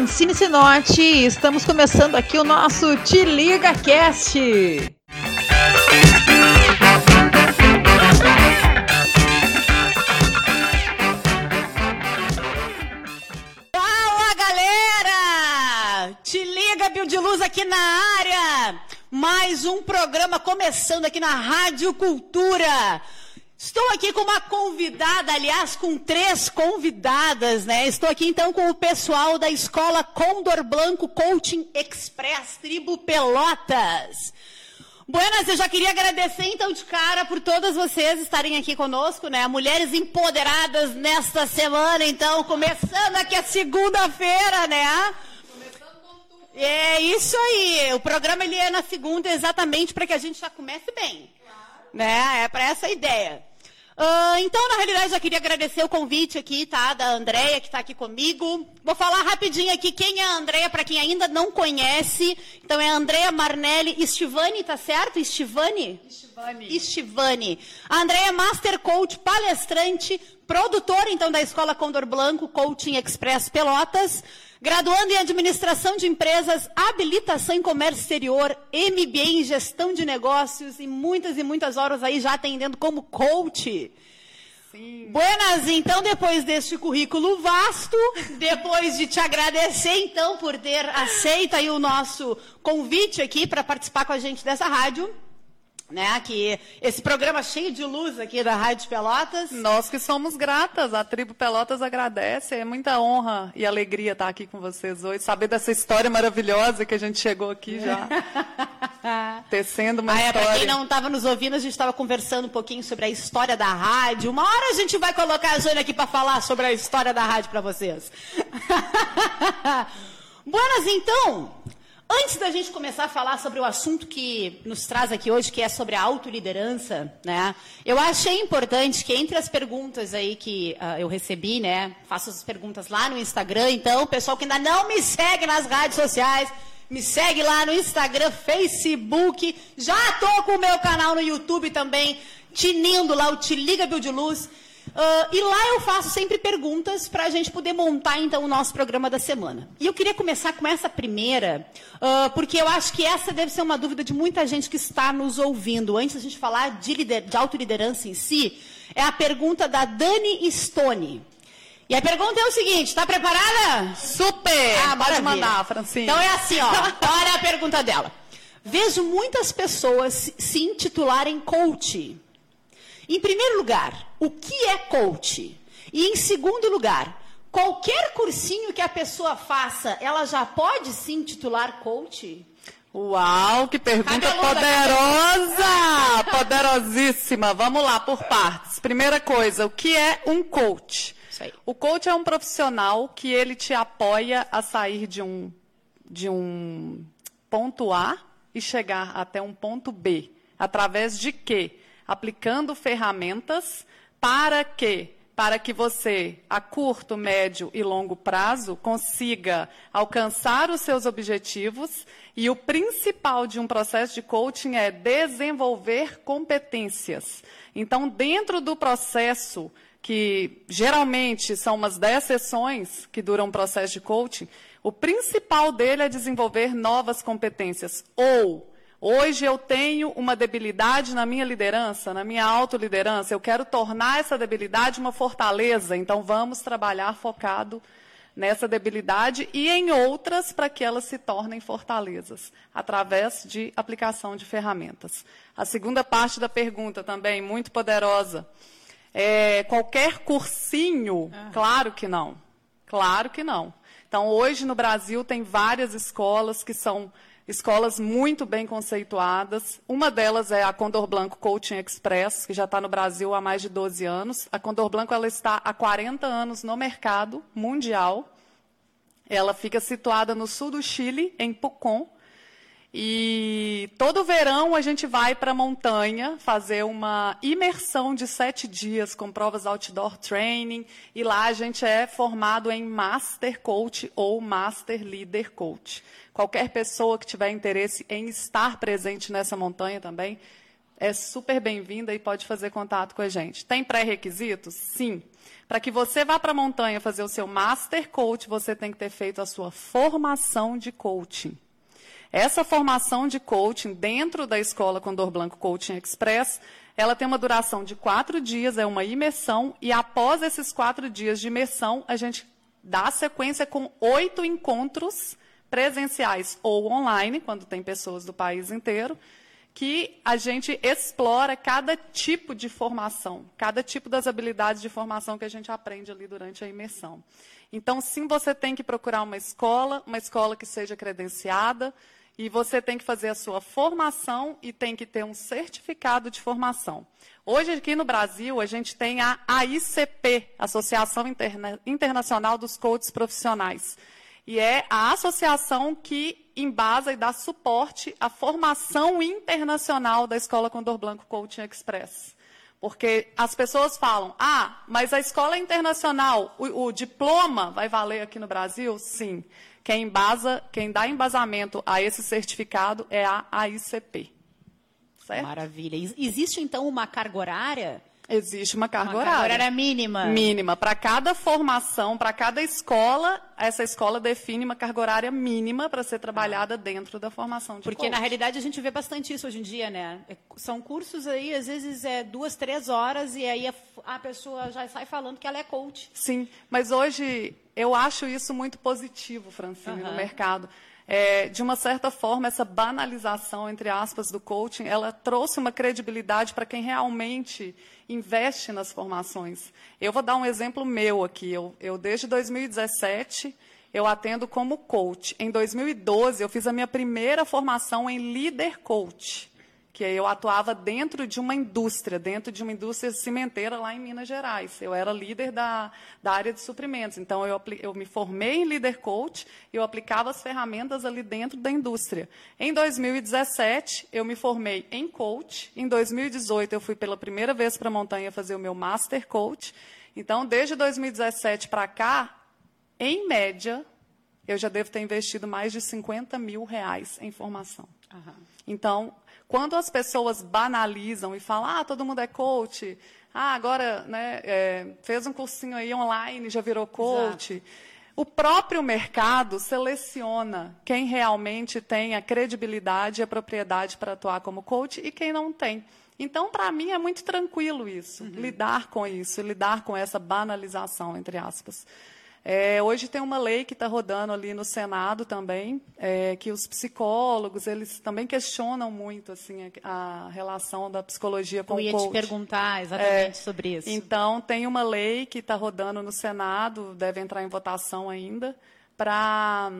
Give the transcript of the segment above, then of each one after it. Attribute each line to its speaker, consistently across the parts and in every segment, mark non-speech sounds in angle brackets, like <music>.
Speaker 1: Francine Sinotti estamos começando aqui o nosso Te Liga Cast.
Speaker 2: Fala galera! Te liga, Bio de Luz aqui na área. Mais um programa começando aqui na Rádio Cultura. Estou aqui com uma convidada, aliás, com três convidadas, né? Estou aqui então com o pessoal da Escola Condor Blanco Coaching Express Tribo Pelotas. Buenas, eu já queria agradecer então de cara por todas vocês estarem aqui conosco, né? Mulheres empoderadas nesta semana, então, começando aqui a segunda-feira, né? É isso aí. O programa ele é na segunda exatamente para que a gente já comece bem. Né? É para essa ideia. Uh, então, na realidade, já queria agradecer o convite aqui, tá? Da Andréia, que está aqui comigo. Vou falar rapidinho aqui quem é a Andréia, para quem ainda não conhece. Então, é a Andréia Marnelli Estivani, tá certo? Estivani?
Speaker 3: Estivani.
Speaker 2: Estivani. A Andréia é Master Coach, palestrante, produtora, então, da Escola Condor Blanco, Coaching Express Pelotas. Graduando em Administração de Empresas, Habilitação em Comércio Exterior, MBA em Gestão de Negócios e muitas e muitas horas aí já atendendo como coach.
Speaker 3: Sim.
Speaker 2: Buenas, então, depois deste currículo vasto, depois de te agradecer, então, por ter aceito aí o nosso convite aqui para participar com a gente dessa rádio, né, que esse programa cheio de luz aqui da Rádio Pelotas.
Speaker 3: Nós que somos gratas, a tribo Pelotas agradece, é muita honra e alegria estar aqui com vocês hoje, saber dessa história maravilhosa que a gente chegou aqui já, <laughs> tecendo uma
Speaker 2: Ah, é,
Speaker 3: história.
Speaker 2: para quem não estava nos ouvindo, a gente estava conversando um pouquinho sobre a história da rádio. Uma hora a gente vai colocar a Jônia aqui para falar sobre a história da rádio para vocês. <laughs> Buenas, então. Antes da gente começar a falar sobre o assunto que nos traz aqui hoje, que é sobre a autoliderança, né? Eu achei importante que entre as perguntas aí que ah, eu recebi, né? Faço as perguntas lá no Instagram, então, pessoal que ainda não me segue nas redes sociais, me segue lá no Instagram, Facebook. Já tô com o meu canal no YouTube também, tinindo lá o Te Liga de Luz. Ah, e lá eu faço sempre perguntas para a gente poder montar então o nosso programa da semana. E eu queria começar com essa primeira, ah, porque eu acho que essa deve ser uma dúvida de muita gente que está nos ouvindo. Antes da gente falar de, lider, de autoliderança em si, é a pergunta da Dani Stone. E a pergunta é o seguinte, está preparada?
Speaker 3: Super!
Speaker 2: Ah,
Speaker 3: Pode mandar, Francine.
Speaker 2: Então é assim, ó. <laughs> Olha a pergunta dela. Vejo muitas pessoas se- se intitularem coach. Em primeiro lugar, o que é coach? E em segundo lugar, qualquer cursinho que a pessoa faça, ela já pode se intitular coach?
Speaker 3: Uau, que pergunta poderosa! Poderosíssima. Vamos lá, por partes. Primeira coisa, o que é um coach?
Speaker 2: Isso aí.
Speaker 3: O coach é um profissional que ele te apoia a sair de um, de um ponto A e chegar até um ponto B. Através de quê? Aplicando ferramentas para quê? Para que você, a curto, médio e longo prazo, consiga alcançar os seus objetivos. E o principal de um processo de coaching é desenvolver competências. Então, dentro do processo que geralmente são umas 10 sessões que duram um processo de coaching, o principal dele é desenvolver novas competências. Ou, hoje eu tenho uma debilidade na minha liderança, na minha autoliderança, eu quero tornar essa debilidade uma fortaleza, então vamos trabalhar focado nessa debilidade e em outras para que elas se tornem fortalezas, através de aplicação de ferramentas. A segunda parte da pergunta também, muito poderosa. É, qualquer cursinho? Claro que não. Claro que não. Então, hoje no Brasil tem várias escolas que são escolas muito bem conceituadas. Uma delas é a Condor Blanco Coaching Express, que já está no Brasil há mais de 12 anos. A Condor Blanco ela está há 40 anos no mercado mundial. Ela fica situada no sul do Chile, em Pucón. E todo verão a gente vai para a montanha fazer uma imersão de sete dias com provas outdoor training. E lá a gente é formado em Master Coach ou Master Leader Coach. Qualquer pessoa que tiver interesse em estar presente nessa montanha também é super bem-vinda e pode fazer contato com a gente. Tem pré-requisitos? Sim. Para que você vá para a montanha fazer o seu Master Coach, você tem que ter feito a sua formação de coaching. Essa formação de coaching dentro da escola Condor Blanco Coaching Express, ela tem uma duração de quatro dias, é uma imersão, e após esses quatro dias de imersão, a gente dá sequência com oito encontros presenciais ou online, quando tem pessoas do país inteiro, que a gente explora cada tipo de formação, cada tipo das habilidades de formação que a gente aprende ali durante a imersão. Então, sim, você tem que procurar uma escola, uma escola que seja credenciada, e você tem que fazer a sua formação e tem que ter um certificado de formação. Hoje, aqui no Brasil, a gente tem a AICP, Associação Interna Internacional dos Coaches Profissionais. E é a associação que embasa e dá suporte à formação internacional da Escola Condor Blanco Coaching Express. Porque as pessoas falam, ah, mas a escola internacional, o, o diploma vai valer aqui no Brasil? Sim. Quem, embasa, quem dá embasamento a esse certificado é a AICP.
Speaker 2: Certo? Maravilha. Existe, então, uma carga horária
Speaker 3: Existe uma carga
Speaker 2: uma
Speaker 3: horária.
Speaker 2: Carga horária mínima.
Speaker 3: Mínima. Para cada formação, para cada escola, essa escola define uma carga horária mínima para ser trabalhada dentro da formação de
Speaker 2: Porque, coach. na realidade, a gente vê bastante isso hoje em dia, né? É, são cursos aí, às vezes, é duas, três horas, e aí a, a pessoa já sai falando que ela é coach.
Speaker 3: Sim, mas hoje eu acho isso muito positivo, Francine, uhum. no mercado. É, de uma certa forma, essa banalização, entre aspas, do coaching, ela trouxe uma credibilidade para quem realmente investe nas formações. Eu vou dar um exemplo meu aqui. Eu, eu desde 2017, eu atendo como coach. Em 2012, eu fiz a minha primeira formação em líder coach que eu atuava dentro de uma indústria, dentro de uma indústria cimenteira lá em Minas Gerais. Eu era líder da, da área de suprimentos. Então, eu, eu me formei em líder coach e eu aplicava as ferramentas ali dentro da indústria. Em 2017, eu me formei em coach. Em 2018, eu fui pela primeira vez para a montanha fazer o meu master coach. Então, desde 2017 para cá, em média, eu já devo ter investido mais de 50 mil reais em formação. Uhum. Então, quando as pessoas banalizam e falam, ah, todo mundo é coach, ah, agora né, é, fez um cursinho aí online, já virou coach. Exato. O próprio mercado seleciona quem realmente tem a credibilidade e a propriedade para atuar como coach e quem não tem. Então, para mim, é muito tranquilo isso, uhum. lidar com isso, lidar com essa banalização, entre aspas. É, hoje tem uma lei que está rodando ali no Senado também, é, que os psicólogos eles também questionam muito assim a, a relação da psicologia com
Speaker 2: Eu ia
Speaker 3: o coach.
Speaker 2: te perguntar exatamente é, sobre isso.
Speaker 3: Então tem uma lei que está rodando no Senado, deve entrar em votação ainda, para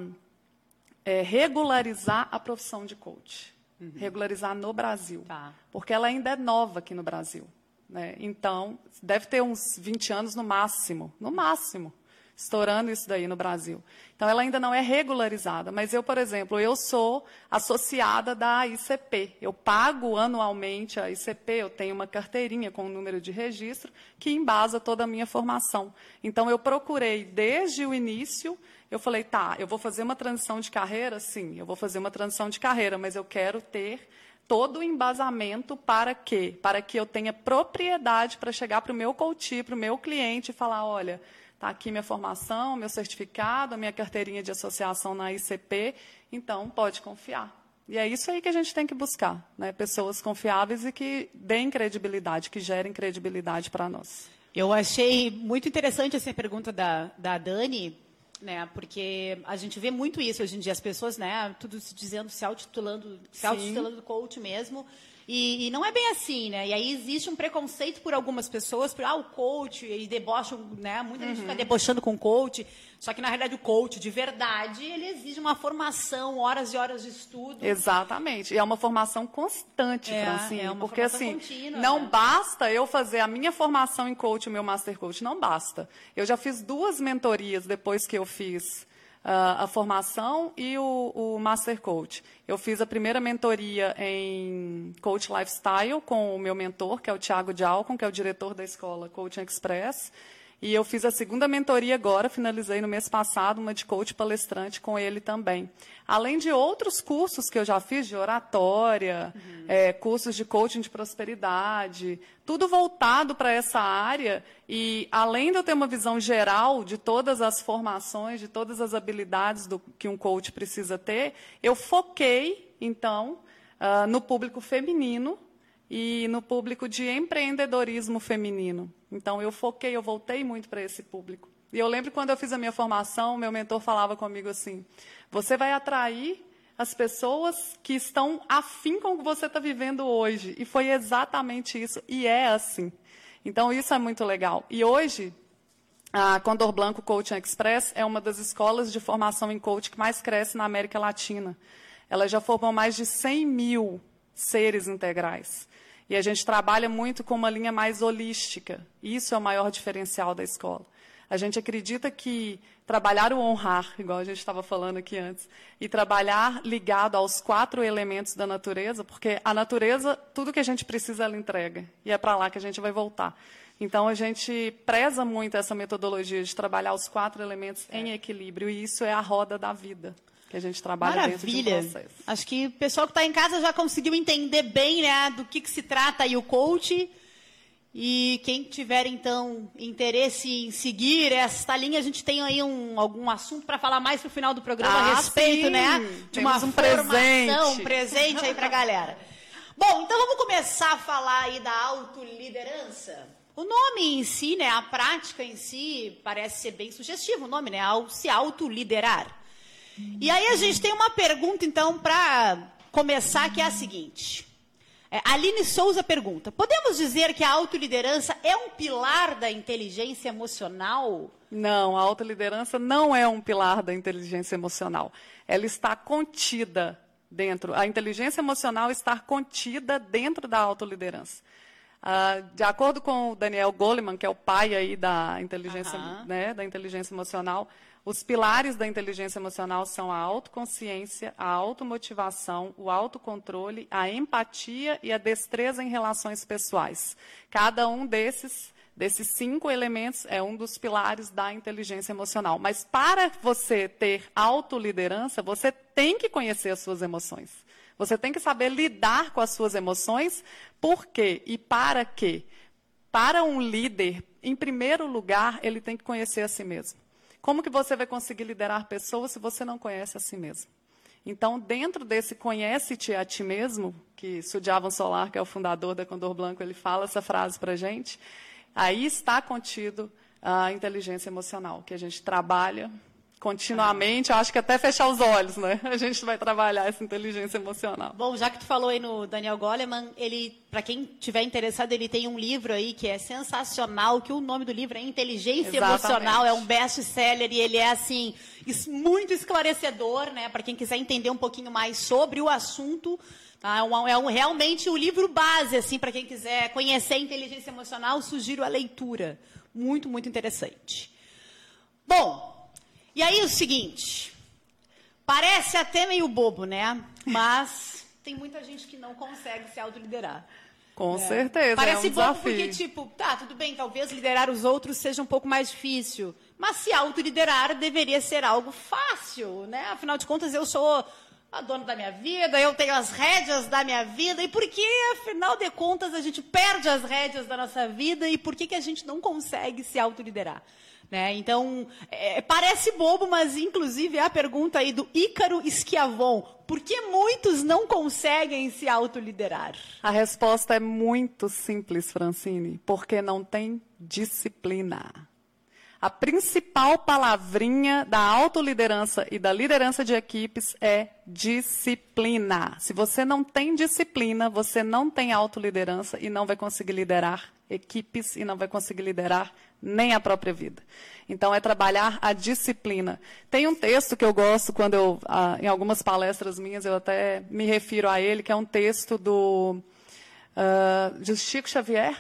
Speaker 3: é, regularizar a profissão de coach, uhum. regularizar no Brasil, tá. porque ela ainda é nova aqui no Brasil. Né? Então deve ter uns 20 anos no máximo, no máximo estourando isso daí no Brasil. Então, ela ainda não é regularizada. Mas eu, por exemplo, eu sou associada da ICP. Eu pago anualmente a ICP, eu tenho uma carteirinha com o um número de registro que embasa toda a minha formação. Então, eu procurei desde o início, eu falei, tá, eu vou fazer uma transição de carreira? Sim, eu vou fazer uma transição de carreira, mas eu quero ter todo o embasamento para quê? Para que eu tenha propriedade para chegar para o meu coach, para o meu cliente e falar, olha, Está aqui minha formação, meu certificado, minha carteirinha de associação na ICP, então pode confiar. E é isso aí que a gente tem que buscar, né? pessoas confiáveis e que deem credibilidade, que gerem credibilidade para nós.
Speaker 2: Eu achei muito interessante essa pergunta da, da Dani, né? Porque a gente vê muito isso hoje em dia, as pessoas, né? Tudo se dizendo, se autotitulando, se autotitulando coach mesmo. E, e, não é bem assim, né? E aí existe um preconceito por algumas pessoas, por ah, o coach, e debocham, né? Muita uhum. gente fica debochando com o coach. Só que, na realidade, o coach, de verdade, ele exige uma formação, horas e horas de estudo.
Speaker 3: Exatamente. E é uma formação constante, é, Francine. É uma porque, assim, contínua, não né? basta eu fazer a minha formação em coach, o meu master coach. Não basta. Eu já fiz duas mentorias depois que eu fiz a formação e o, o, Master Coach. Eu fiz a primeira mentoria em Coach Lifestyle com o meu mentor, que é o Thiago Dialcon, que é o diretor da escola Coaching Express. E eu fiz a segunda mentoria agora, finalizei no mês passado, uma de coach palestrante com ele também. Além de outros cursos que eu já fiz, de oratória, uhum. é, cursos de coaching de prosperidade, tudo voltado para essa área. E além de eu ter uma visão geral de todas as formações, de todas as habilidades do, que um coach precisa ter, eu foquei, então, uh, no público feminino e no público de empreendedorismo feminino. Então, eu foquei, eu voltei muito para esse público. E eu lembro quando eu fiz a minha formação, meu mentor falava comigo assim: você vai atrair as pessoas que estão afim com o que você está vivendo hoje. E foi exatamente isso, e é assim. Então, isso é muito legal. E hoje, a Condor Blanco Coaching Express é uma das escolas de formação em coaching que mais cresce na América Latina. Ela já formou mais de 100 mil seres integrais. E a gente trabalha muito com uma linha mais holística. Isso é o maior diferencial da escola. A gente acredita que trabalhar o honrar, igual a gente estava falando aqui antes, e trabalhar ligado aos quatro elementos da natureza, porque a natureza, tudo que a gente precisa, ela entrega. E é para lá que a gente vai voltar. Então, a gente preza muito essa metodologia de trabalhar os quatro elementos é. em equilíbrio, e isso é a roda da vida que a gente trabalha
Speaker 2: Maravilha. dentro de um processo. Acho que o pessoal que está em casa já conseguiu entender bem né, do que, que se trata aí o coach. E quem tiver, então, interesse em seguir esta linha, a gente tem aí um, algum assunto para falar mais no final do programa ah, a respeito,
Speaker 3: sim.
Speaker 2: né?
Speaker 3: De Temos uma um formação, presente.
Speaker 2: um presente aí para a galera. Bom, então vamos começar a falar aí da autoliderança. O nome em si, né, a prática em si, parece ser bem sugestivo o nome, né? Se autoliderar. E aí a gente tem uma pergunta, então, para começar, que é a seguinte. É, Aline Souza pergunta: Podemos dizer que a autoliderança é um pilar da inteligência emocional?
Speaker 3: Não, a autoliderança não é um pilar da inteligência emocional. Ela está contida dentro. A inteligência emocional está contida dentro da autoliderança. Uh, de acordo com o Daniel Goleman, que é o pai aí da inteligência, né, da inteligência emocional, os pilares da inteligência emocional são a autoconsciência, a automotivação, o autocontrole, a empatia e a destreza em relações pessoais. Cada um desses desses cinco elementos é um dos pilares da inteligência emocional. Mas para você ter autoliderança, você tem que conhecer as suas emoções. Você tem que saber lidar com as suas emoções. Por quê e para quê? Para um líder, em primeiro lugar, ele tem que conhecer a si mesmo. Como que você vai conseguir liderar pessoas se você não conhece a si mesmo? Então, dentro desse conhece-te a ti mesmo, que Sudiavan Solar, que é o fundador da Condor Blanco, ele fala essa frase para a gente, aí está contido a inteligência emocional, que a gente trabalha continuamente, acho que até fechar os olhos, né? A gente vai trabalhar essa inteligência emocional.
Speaker 2: Bom, já que tu falou aí no Daniel Goleman, ele, para quem tiver interessado, ele tem um livro aí que é sensacional, que o nome do livro é Inteligência Exatamente. Emocional, é um best-seller e ele é assim muito esclarecedor, né? Para quem quiser entender um pouquinho mais sobre o assunto. Tá? É, um, é um, realmente o um livro base, assim, para quem quiser conhecer a inteligência emocional, sugiro a leitura. Muito, muito interessante. Bom, e aí o seguinte, parece até meio bobo, né? Mas <laughs> tem muita gente que não consegue se autoliderar.
Speaker 3: Com é. certeza.
Speaker 2: Parece
Speaker 3: é um
Speaker 2: bobo porque, tipo, tá, tudo bem, talvez liderar os outros seja um pouco mais difícil. Mas se autoliderar deveria ser algo fácil, né? Afinal de contas, eu sou a dona da minha vida, eu tenho as rédeas da minha vida. E por que, afinal de contas, a gente perde as rédeas da nossa vida e por que, que a gente não consegue se autoliderar? Né? Então, é, parece bobo, mas inclusive é a pergunta aí do Ícaro Schiavon. Por que muitos não conseguem se autoliderar?
Speaker 3: A resposta é muito simples, Francine. Porque não tem disciplina. A principal palavrinha da autoliderança e da liderança de equipes é disciplina. Se você não tem disciplina, você não tem autoliderança e não vai conseguir liderar equipes e não vai conseguir liderar nem a própria vida. Então, é trabalhar a disciplina. Tem um texto que eu gosto, quando eu, ah, em algumas palestras minhas, eu até me refiro a ele, que é um texto do uh, de Chico Xavier,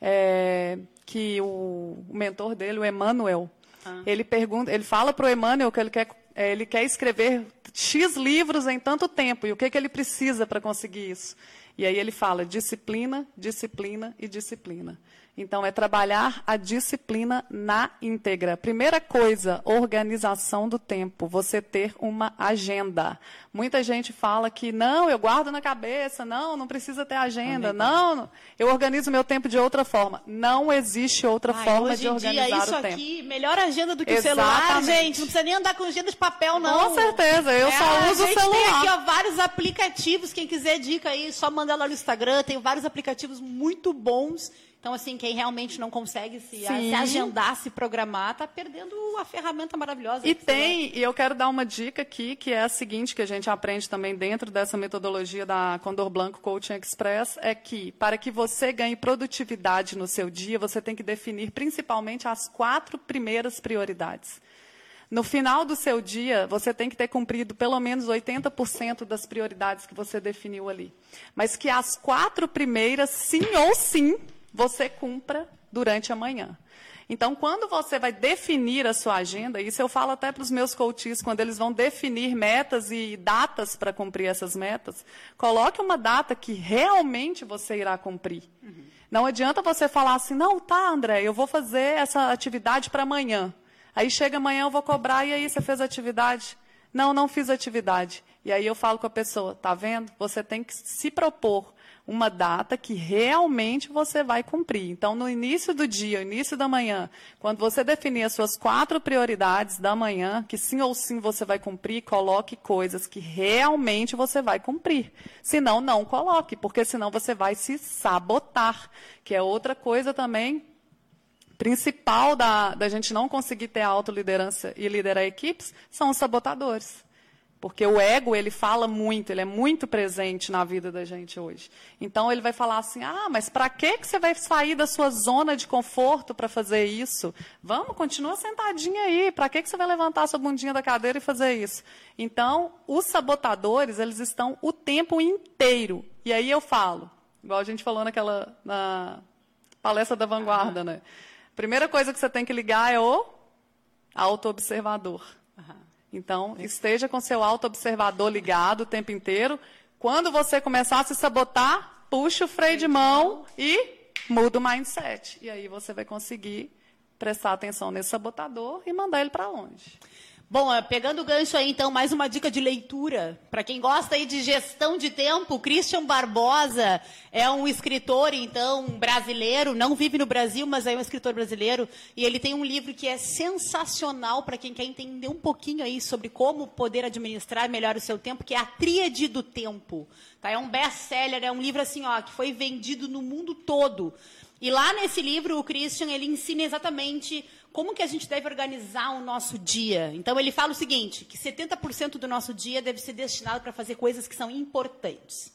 Speaker 3: é, que o, o, mentor dele, o Emmanuel, ah. ele pergunta, ele fala para o Emmanuel que ele quer, é, ele quer escrever X livros em tanto tempo, e o que, que ele precisa para conseguir isso. E aí ele fala disciplina, disciplina e disciplina. Então, é trabalhar a disciplina na íntegra. Primeira coisa, organização do tempo. Você ter uma agenda. Muita gente fala que não, eu guardo na cabeça, não, não precisa ter agenda, não, eu organizo meu tempo de outra forma. Não existe outra
Speaker 2: Ai,
Speaker 3: forma de organizar
Speaker 2: dia, isso
Speaker 3: o tempo.
Speaker 2: aqui, melhor agenda do que o
Speaker 3: Exatamente.
Speaker 2: celular, gente. Não precisa nem andar com agenda de papel, não.
Speaker 3: Com certeza, eu
Speaker 2: É,
Speaker 3: só uso o
Speaker 2: gente tem
Speaker 3: celular.
Speaker 2: aqui ó, vários aplicativos. Quem quiser dica aí, só mandar lá no Instagram. Tem vários aplicativos muito bons. Então, assim, quem realmente não consegue se,
Speaker 3: Sim.
Speaker 2: se agendar, se programar, tá perdendo a ferramenta maravilhosa.
Speaker 3: E tem, e eu quero dar uma dica aqui, que é a seguinte, que a gente aprende também dentro dessa metodologia da Condor Blanco Coaching Express, é que para que você ganhe produtividade no seu dia, você tem que definir principalmente as quatro primeiras prioridades. No final do seu dia, você tem que ter cumprido pelo menos 80% das prioridades que você definiu ali. Mas que as quatro primeiras, sim ou sim, você cumpra durante a manhã. Então, quando você vai definir a sua agenda, isso eu falo até para os meus coaches, quando eles vão definir metas e datas para cumprir essas metas, coloque uma data que realmente você irá cumprir. Não adianta você falar assim, não, tá, André, eu vou fazer essa atividade para amanhã. Aí chega amanhã, eu vou cobrar, e aí você fez a atividade? Não, não fiz atividade. E aí eu falo com a pessoa, tá vendo? Você tem que se propor uma data que realmente você vai cumprir. Então, no início do dia, início da manhã, quando você definir as suas quatro prioridades da manhã, que sim ou sim você vai cumprir, coloque coisas que realmente você vai cumprir. Senão, não coloque, porque senão você vai se sabotar, que é outra coisa também principal da, da gente não conseguir ter autoliderança e liderar equipes são os sabotadores. Porque o ego, ele fala muito, ele é muito presente na vida da gente hoje. Então, ele vai falar assim, ah, mas para que que você vai sair da sua zona de conforto para fazer isso? Vamos, continua sentadinha aí, para que que você vai levantar sua bundinha da cadeira e fazer isso? Então, os sabotadores, eles estão o tempo inteiro. E aí eu falo, igual a gente falou naquela, na palestra da vanguarda, né? Primeira coisa que você tem que ligar é o auto-observador. Então, esteja com seu auto-observador ligado o tempo inteiro. Quando você começar a se sabotar, puxa o freio de mão e muda o mindset. E aí você vai conseguir prestar atenção nesse sabotador e mandar ele para longe.
Speaker 2: Bom, eh, pegando o gancho aí, então, mais uma dica de leitura. Para quem gosta aí de gestão de tempo, Christian Barbosa é um escritor, então, brasileiro, não vive no Brasil, mas é um escritor brasileiro, e ele tem um livro que é sensacional para quem quer entender um pouquinho aí sobre como poder administrar melhor o seu tempo, que é a Tríade do Tempo. Tá? É um best-seller, é um livro assim, ó, que foi vendido no mundo todo. E lá nesse livro, o Christian, ele ensina exatamente como que a gente deve organizar o nosso dia. Então, ele fala o seguinte, que 70% do nosso dia deve ser destinado para fazer coisas que são importantes.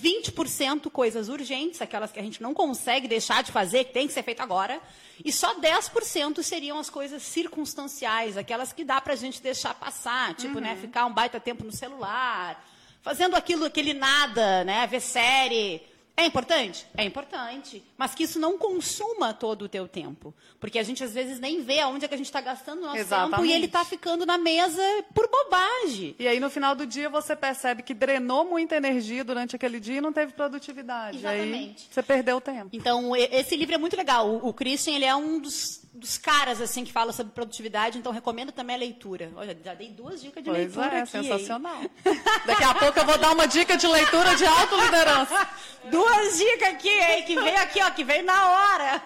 Speaker 2: 20% coisas urgentes, aquelas que a gente não consegue deixar de fazer, que tem que ser feito agora. E só 10% seriam as coisas circunstanciais, aquelas que dá para a gente deixar passar. Tipo, né, ficar um baita tempo no celular, fazendo aquilo, aquele nada, né, ver série. É importante? É importante. Mas que isso não consuma todo o teu tempo. Porque a gente, às vezes, nem vê aonde é que a gente está gastando o nosso tempo e
Speaker 3: Exatamente.
Speaker 2: ele está ficando na mesa por bobagem.
Speaker 3: E aí, no final do dia, você percebe que drenou muita energia durante aquele dia e não teve produtividade. Aí
Speaker 2: Exatamente.
Speaker 3: você perdeu o tempo.
Speaker 2: Então, esse livro é muito legal. O, Christian, ele é um dos, dos caras, assim, que fala sobre produtividade, então recomendo também a leitura. Olha, já dei duas dicas de
Speaker 3: Pois
Speaker 2: leitura
Speaker 3: é,
Speaker 2: aqui, hein?
Speaker 3: sensacional. Daqui a pouco eu vou dar uma dica de leitura de autoliderança. <laughs>
Speaker 2: Duas dicas aqui, hein? Que veio aqui, ó, que veio na hora.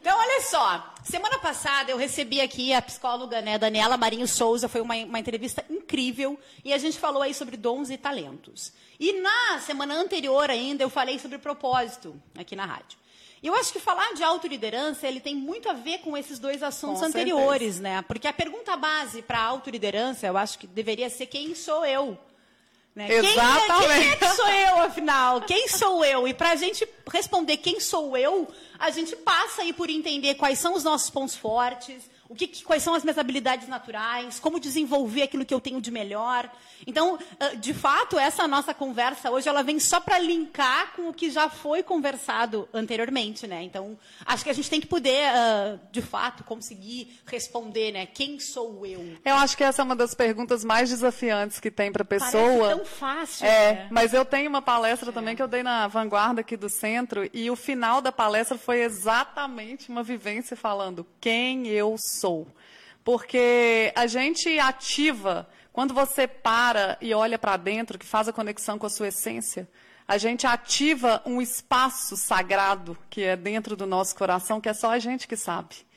Speaker 2: Então, olha só. Semana passada eu recebi aqui a psicóloga, né, Daniela Marinho Souza, foi uma, uma entrevista incrível, e a gente falou aí sobre dons e talentos. E na semana anterior ainda eu falei sobre propósito aqui na rádio. E eu acho que falar de autoliderança, ele tem muito a ver com esses dois assuntos
Speaker 3: Com
Speaker 2: anteriores, né? Porque a pergunta base para a autoliderança, eu acho que deveria ser quem sou eu? Né? Quem é- Quem, é
Speaker 3: Exatamente.
Speaker 2: que sou eu, afinal? Quem sou eu? E para a gente responder quem sou eu, a gente passa aí por entender quais são os nossos pontos fortes, o que, quais são as minhas habilidades naturais, como desenvolver aquilo que eu tenho de melhor. Então, ah, de fato, essa nossa conversa hoje ela vem só para linkar com o que já foi conversado anteriormente, né? Então, acho que a gente tem que poder, uh, de fato, conseguir responder, né? Quem sou eu?
Speaker 3: Eu acho que essa é uma das perguntas mais desafiantes que tem para a pessoa.
Speaker 2: Parece tão fácil.
Speaker 3: É,
Speaker 2: né?
Speaker 3: mas eu tenho uma palestra é. também que eu dei na vanguarda aqui do centro e o final da palestra foi exatamente uma vivência falando quem eu sou. Porque a gente ativa, quando você para e olha para dentro, que faz a conexão com a sua essência, a gente ativa um espaço sagrado que é dentro do nosso coração, que é só a gente que sabe.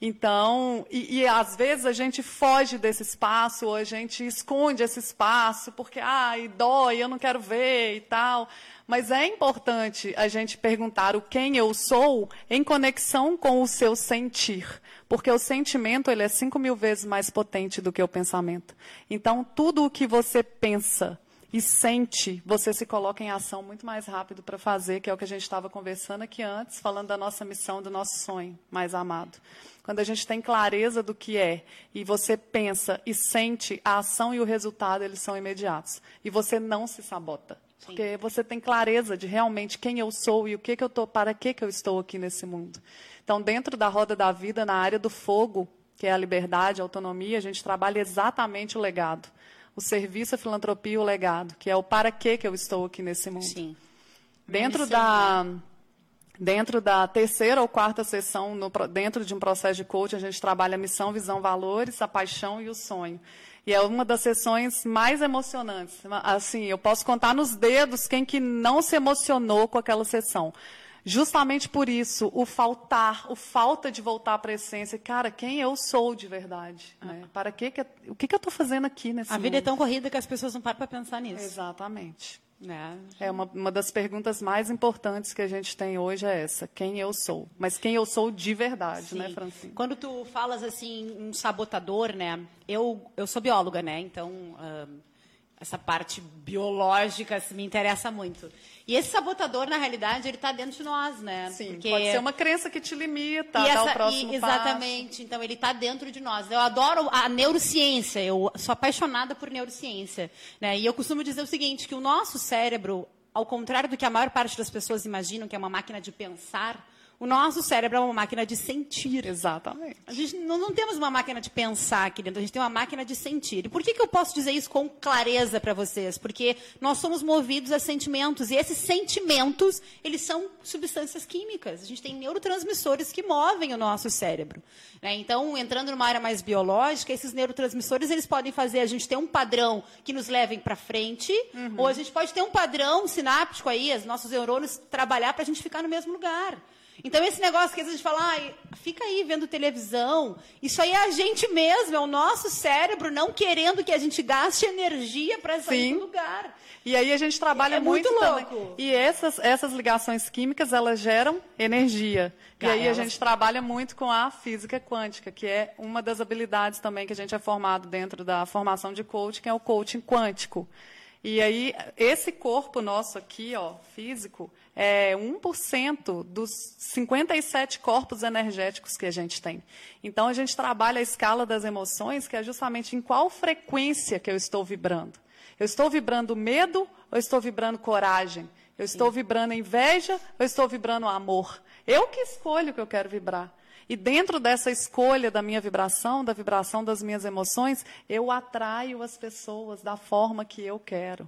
Speaker 3: Então, e, e, às vezes a gente foge desse espaço, ou a gente esconde esse espaço, porque, ai, dói, eu não quero ver e tal. Mas é importante a gente perguntar o quem eu sou em conexão com o seu sentir. Porque o sentimento, ele é cinco mil vezes mais potente do que o pensamento. Então, tudo o que você pensa, e sente, você se coloca em ação muito mais rápido para fazer, que é o que a gente estava conversando aqui antes, falando da nossa missão, do nosso sonho mais amado. Quando a gente tem clareza do que é e você pensa e sente, a ação e o resultado eles são imediatos. E você não se sabota. Sim. Porque você tem clareza de realmente quem eu sou e o que, que eu estou, para que, que eu estou aqui nesse mundo. Então, dentro da roda da vida, na área do fogo, que é a liberdade, a autonomia, a gente trabalha exatamente o legado o serviço, a filantropia e o legado, que é o para que que eu estou aqui nesse mundo.
Speaker 2: Sim.
Speaker 3: Dentro da dentro da terceira ou quarta sessão, no, dentro de um processo de coaching, a gente trabalha a missão, visão, valores, a paixão e o sonho. E é uma das sessões mais emocionantes. Assim, eu posso contar nos dedos quem que não se emocionou com aquela sessão. Justamente por isso, o faltar, o falta de voltar para a essência. Cara, quem eu sou de verdade? Né? Para que, que o que, que eu estou fazendo aqui nesse
Speaker 2: A
Speaker 3: mundo?
Speaker 2: vida é tão corrida que as pessoas não param para pensar nisso.
Speaker 3: Exatamente.
Speaker 2: É,
Speaker 3: é uma, uma das perguntas mais importantes que a gente tem hoje é essa: quem eu sou? Mas quem eu sou de verdade,
Speaker 2: Sim.
Speaker 3: né, Francine?
Speaker 2: Quando tu falas assim, um sabotador, né? Eu, eu sou bióloga, né? Então. Uh essa parte biológica assim, me interessa muito. E esse sabotador, na realidade, ele está dentro de nós, né?
Speaker 3: Sim, Porque... pode ser uma crença que te limita e
Speaker 2: essa,
Speaker 3: o próximo
Speaker 2: e, Exatamente, passo. então ele está dentro de nós. Eu adoro a neurociência, eu sou apaixonada por neurociência. Né? E eu costumo dizer o seguinte, que o nosso cérebro, ao contrário do que a maior parte das pessoas imaginam, que é uma máquina de pensar, o nosso cérebro é uma máquina de sentir.
Speaker 3: Exatamente.
Speaker 2: A gente não, não, temos uma máquina de pensar aqui dentro, a gente tem uma máquina de sentir. E por que, que eu posso dizer isso com clareza para vocês? Porque nós somos movidos a sentimentos, e esses sentimentos, eles são substâncias químicas. A gente tem neurotransmissores que movem o nosso cérebro. Né? Então, entrando numa área mais biológica, esses neurotransmissores, eles podem fazer a gente ter um padrão que nos levem para frente, uhum. ou a gente pode ter um padrão sináptico aí, os nossos neurônios trabalhar para a gente ficar no mesmo lugar. Então, esse negócio que às vezes a gente fala, ah, fica aí vendo televisão, isso aí é a gente mesmo, é o nosso cérebro não querendo que a gente gaste energia para sair do lugar.
Speaker 3: E aí a gente trabalha
Speaker 2: é
Speaker 3: muito,
Speaker 2: muito
Speaker 3: louco. Também. E essas, essas ligações químicas, elas geram energia. e aí elas... a gente trabalha muito com a física quântica, que é uma das habilidades também que a gente é formado dentro da formação de coaching, que é o coaching quântico. E aí, esse corpo nosso aqui, ó, físico, é 1% dos 57 corpos energéticos que a gente tem. Então, a gente trabalha a escala das emoções, que é justamente em qual frequência que eu estou vibrando. Eu estou vibrando medo ou estou vibrando coragem? Eu estou Sim. vibrando inveja ou estou vibrando amor? Eu que escolho o que eu quero vibrar. E dentro dessa escolha da minha vibração, da vibração das minhas emoções, eu atraio as pessoas da forma que eu quero.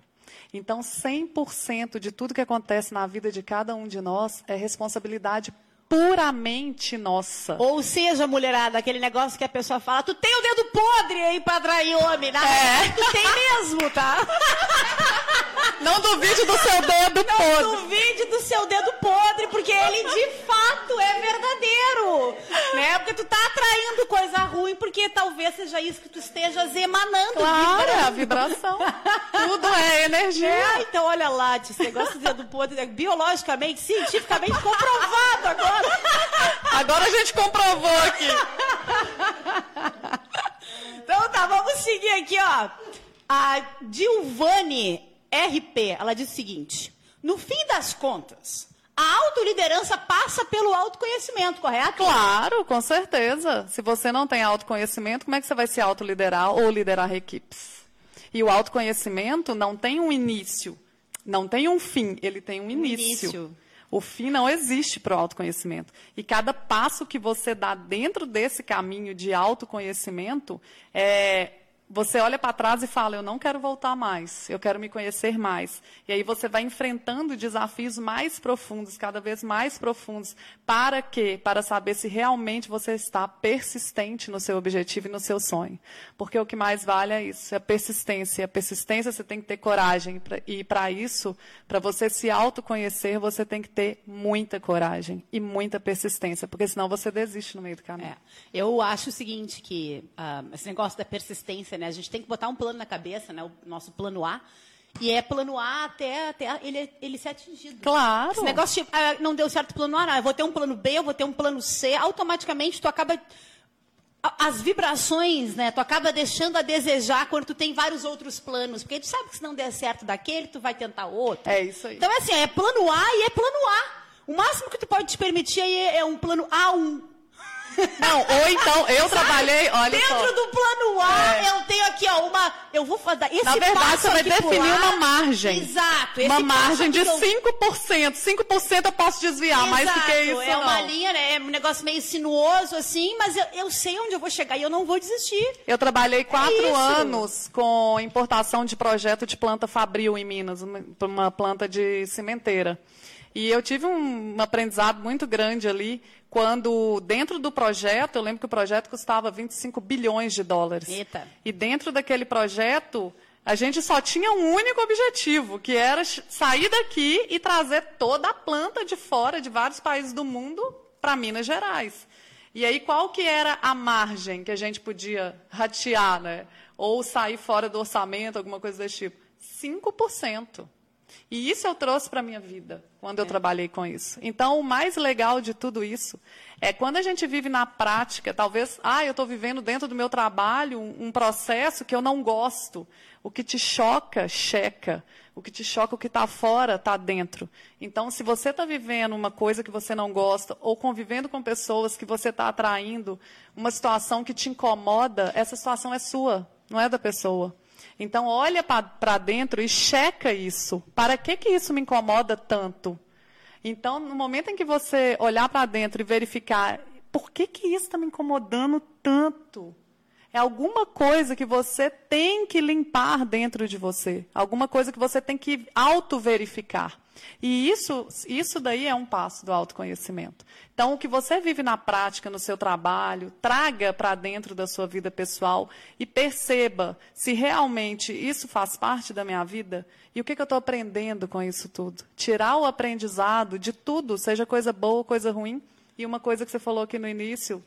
Speaker 3: Então, 100% de tudo que acontece na vida de cada um de nós é responsabilidade puramente nossa.
Speaker 2: Ou seja, mulherada, aquele negócio que a pessoa fala, tu tem o dedo podre aí pra atrair homem. Na é. <laughs> tu tem mesmo, tá? <laughs>
Speaker 3: Não duvide do seu dedo
Speaker 2: Não
Speaker 3: podre.
Speaker 2: Não duvide do seu dedo podre, porque ele de fato é verdadeiro. Né? Porque tu tá atraindo coisa ruim, porque talvez seja isso que tu estejas emanando.
Speaker 3: Claro, vibrando. a vibração. <laughs> Tudo é energia.
Speaker 2: É, então olha lá, esse negócio de dedo podre, é biologicamente, cientificamente comprovado agora.
Speaker 3: Agora a gente comprovou aqui.
Speaker 2: Então tá, vamos seguir aqui, ó. A Dilvane RP, ela diz o seguinte: no fim das contas, A autoliderança passa pelo autoconhecimento, correto?
Speaker 3: Claro, com certeza. Se você não tem autoconhecimento, como é que você vai se autoliderar ou liderar equipes? E o autoconhecimento não tem um início, não tem um fim, ele tem um início. início. O fim não existe para o autoconhecimento. E cada passo que você dá dentro desse caminho de autoconhecimento é, você olha para trás e fala: Eu não quero voltar mais, eu quero me conhecer mais. E aí você vai enfrentando desafios mais profundos, cada vez mais profundos. Para quê? Para saber se realmente você está persistente no seu objetivo e no seu sonho. Porque o que mais vale é isso: é a persistência. A persistência você tem que ter coragem. E para isso, para você se autoconhecer, você tem que ter muita coragem e muita persistência. Porque senão você desiste no meio do caminho. É.
Speaker 2: Eu acho o seguinte: que uh, esse negócio da persistência né? A gente tem que botar um plano na cabeça, né? O nosso plano A. E é plano A até, até ele, ele ser atingido.
Speaker 3: Claro.
Speaker 2: Esse negócio tipo, ah, não deu certo plano A, não. eu vou ter um plano B, eu vou ter um plano C, automaticamente tu acaba as vibrações, né? Tu acaba deixando a desejar quando tu tem vários outros planos, porque tu sabe que se não der certo daquele, tu vai tentar outro.
Speaker 3: É isso aí.
Speaker 2: Então é assim, é plano A e é plano A. O máximo que tu pode te permitir é um plano A1.
Speaker 3: Não, ou então, eu Sabe? trabalhei, olha
Speaker 2: Dentro
Speaker 3: só.
Speaker 2: do plano A, é. eu tenho aqui, ó, uma. Eu vou fazer. Esse
Speaker 3: Na verdade, você vai definir uma margem.
Speaker 2: Exato.
Speaker 3: uma margem de eu... 5%. 5% eu posso desviar, Exato. mais do que isso.
Speaker 2: É
Speaker 3: não.
Speaker 2: uma linha, né? É um negócio meio sinuoso, assim, mas eu, eu sei onde eu vou chegar e eu não vou desistir.
Speaker 3: Eu trabalhei quatro é anos com importação de projeto de planta fabril em Minas, uma, uma planta de cimenteira. E eu tive um aprendizado muito grande ali, quando dentro do projeto, eu lembro que o projeto custava 25 bilhões de dólares.
Speaker 2: Eita.
Speaker 3: E dentro daquele projeto, a gente só tinha um único objetivo, que era sair daqui e trazer toda a planta de fora, de vários países do mundo, para Minas Gerais. E aí, qual que era a margem que a gente podia ratear, né? Ou sair fora do orçamento, alguma coisa desse tipo? 5%. E isso eu trouxe para a minha vida, quando eu é. trabalhei com isso. Então, o mais legal de tudo isso é quando a gente vive na prática, talvez, ah, eu estou vivendo dentro do meu trabalho um, um, processo que eu não gosto. O que te choca, checa. O que te choca, o que está fora, está dentro. Então, se você está vivendo uma coisa que você não gosta, ou convivendo com pessoas que você está atraindo, uma situação que te incomoda, essa situação é sua, não é da pessoa. Então, olha para dentro e checa isso. Para que, que isso me incomoda tanto? Então, no momento em que você olhar para dentro e verificar por que, que isso está me incomodando tanto, é alguma coisa que você tem que limpar dentro de você. Alguma coisa que você tem que auto-verificar. E isso, isso daí é um passo do autoconhecimento. Então, o que você vive na prática, no seu trabalho, traga para dentro da sua vida pessoal e perceba se realmente isso faz parte da minha vida e o que, que eu estou aprendendo com isso tudo. Tirar o aprendizado de tudo, seja coisa boa, coisa ruim. E uma coisa que você falou aqui no início,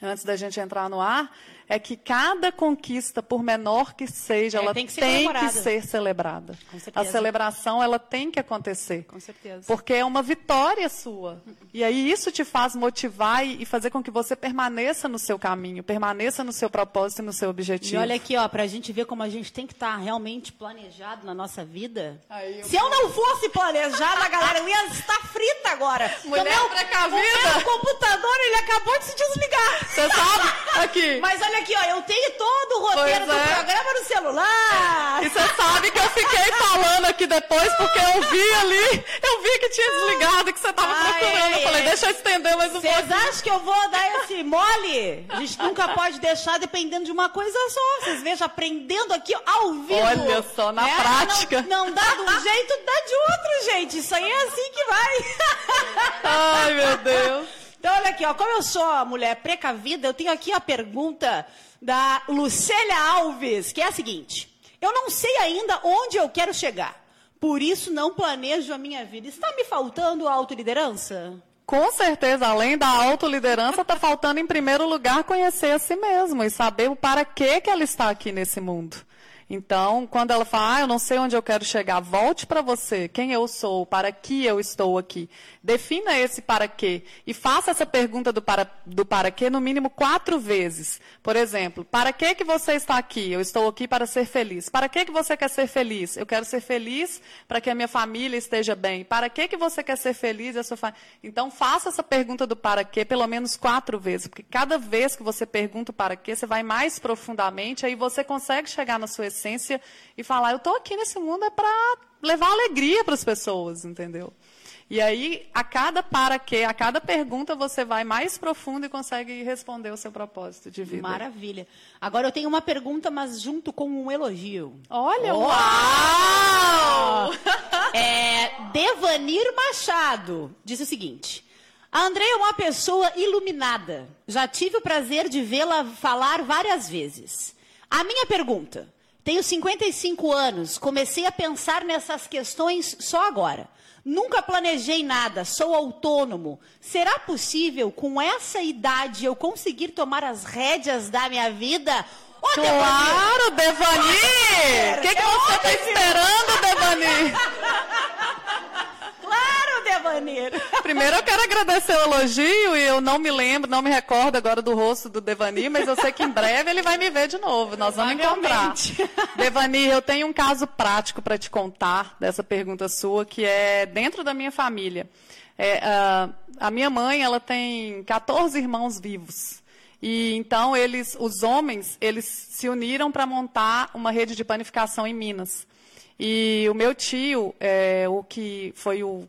Speaker 3: antes da gente entrar no ar, é que cada conquista, por menor que seja, é, ela tem, que ser, tem que ser, celebrada. A celebração ela tem que acontecer.
Speaker 2: Com certeza.
Speaker 3: Porque é uma vitória sua. E aí isso te faz motivar e fazer com que você permaneça no seu caminho, permaneça no seu propósito e no seu objetivo.
Speaker 2: E olha aqui, ó, para a gente ver como a gente tem que estar tá realmente planejado na nossa vida. eu Se eu não fosse planejada, galera, eu ia estar frita agora. <laughs>
Speaker 3: Mulher meu, precavida. O
Speaker 2: meu computador, ele acabou de se desligar.
Speaker 3: Você sabe? Aqui. <laughs>
Speaker 2: Mas olha aqui, ó, eu tenho todo o roteiro do é. programa no celular.
Speaker 3: E você sabe que eu fiquei falando aqui depois, porque eu vi ali, eu vi que tinha desligado, que você estava procurando. eu falei, deixa eu estender mais um pouco.
Speaker 2: Vocês acham que eu vou dar esse mole? A gente nunca pode deixar dependendo de uma coisa só. Vocês vejam, aprendendo aqui ao vivo.
Speaker 3: Olha só, na né? prática.
Speaker 2: Não, não dá de um jeito, dá de outro, gente. Isso aí é assim que vai.
Speaker 3: Ai, meu Deus.
Speaker 2: Então, olha aqui, ó, como eu sou mulher precavida, eu tenho aqui a pergunta da Lucélia Alves, que é a seguinte: Eu não sei ainda onde eu quero chegar, por isso não planejo a minha vida. Está me faltando autoliderança?
Speaker 3: Com certeza, além da autoliderança, está faltando, em primeiro lugar, conhecer a si mesmo e saber o para que, que ela está aqui nesse mundo. Então, quando ela fala, ah, eu não sei onde eu quero chegar, volte para você, quem eu sou, para que eu estou aqui. Defina esse para quê e faça essa pergunta do para, do para quê no mínimo quatro vezes. Por exemplo, para que que você está aqui? Eu estou aqui para ser feliz. Para que que você quer ser feliz? Eu quero ser feliz para que a minha família esteja bem. Para que que você quer ser feliz? A sua. Então, faça essa pergunta do para quê pelo menos quatro vezes, porque cada vez que você pergunta o para quê, você vai mais profundamente, aí você consegue chegar na sua essência e falar: eu estou aqui nesse mundo é para levar alegria para as pessoas, entendeu? E aí, a cada para quê, a cada pergunta, você vai mais profundo e consegue responder o seu propósito de vida.
Speaker 2: Maravilha. Agora eu tenho uma pergunta, mas junto com um elogio.
Speaker 3: Olha,
Speaker 2: uau!
Speaker 3: uau! <laughs>
Speaker 2: É, Devanir Machado disse o seguinte. A Andréia é uma pessoa iluminada. Já tive o prazer de vê-la falar várias vezes. A minha pergunta: tenho 55 anos, comecei a pensar nessas questões só agora. Nunca planejei nada, sou autônomo. Será possível, com essa idade, eu conseguir tomar as rédeas da minha vida?
Speaker 3: Ô, claro, Devani! O que, que você está esperando, Devani? <laughs>
Speaker 2: Devanir! <laughs>
Speaker 3: Primeiro eu quero agradecer o elogio e eu não me lembro, não me recordo agora do rosto do Devani, mas eu sei que em breve ele vai me ver de novo. Nós vamos encontrar. <laughs> Devani, eu tenho um caso prático para te contar dessa pergunta sua, que é dentro da minha família. É, uh, a minha mãe, ela tem 14 irmãos vivos. E então eles, os homens, eles se uniram para montar uma rede de panificação em Minas. E o meu tio, é, o que foi o,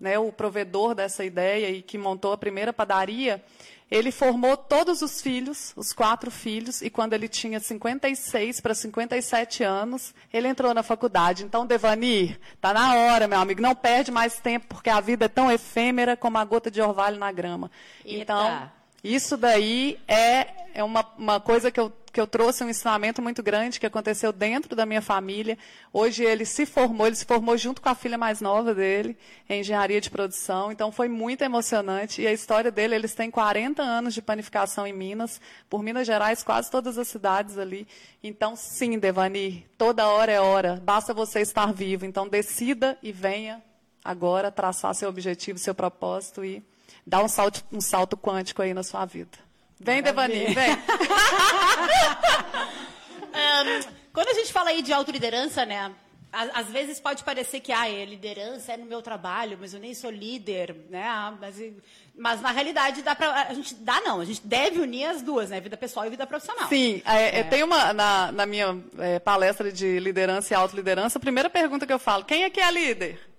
Speaker 3: né, o provedor dessa ideia e que montou a primeira padaria, ele formou todos os filhos, os quatro filhos, e quando ele tinha 56 para 57 anos, ele entrou na faculdade. Então, Devanir, tá na hora, meu amigo, não perde mais tempo, porque a vida é tão efêmera como a gota de orvalho na grama.
Speaker 2: Eita.
Speaker 3: Então, isso daí é, é uma, uma coisa que eu, que eu trouxe um ensinamento muito grande que aconteceu dentro da minha família. Hoje ele se formou, ele se formou junto com a filha mais nova dele, em engenharia de produção. Então foi muito emocionante. E a história dele, eles têm 40 anos de panificação em Minas, por Minas Gerais, quase todas as cidades ali. Então, sim, Devani, toda hora é hora. Basta você estar vivo. Então decida e venha agora traçar seu objetivo, seu propósito e dá um salto, um salto quântico aí na sua vida. Vem, Devani, vem. <laughs>
Speaker 2: um, quando a gente fala aí de autoliderança, né? Às vezes pode parecer que ah, é liderança é no meu trabalho, mas eu nem sou líder, né? Ah, mas, mas na realidade dá para a gente dá não, a gente deve unir as duas, né? Vida pessoal e vida profissional.
Speaker 3: Sim, é, é. tem uma na, na minha é, palestra de liderança e autoliderança, a primeira pergunta que eu falo, quem é que é líder?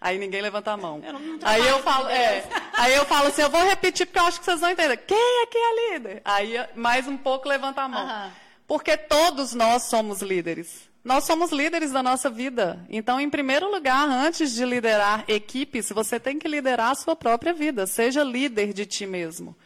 Speaker 3: Aí ninguém levanta a mão.
Speaker 2: Eu não
Speaker 3: aí eu falo, é, aí eu falo assim, eu vou repetir porque eu acho que vocês vão entender. Quem é que é líder? Aí mais um pouco levanta a mão. Porque todos nós somos líderes. Nós somos líderes da nossa vida. Então, em primeiro lugar, antes de liderar equipes, você tem que liderar a sua própria vida. Seja líder de ti mesmo.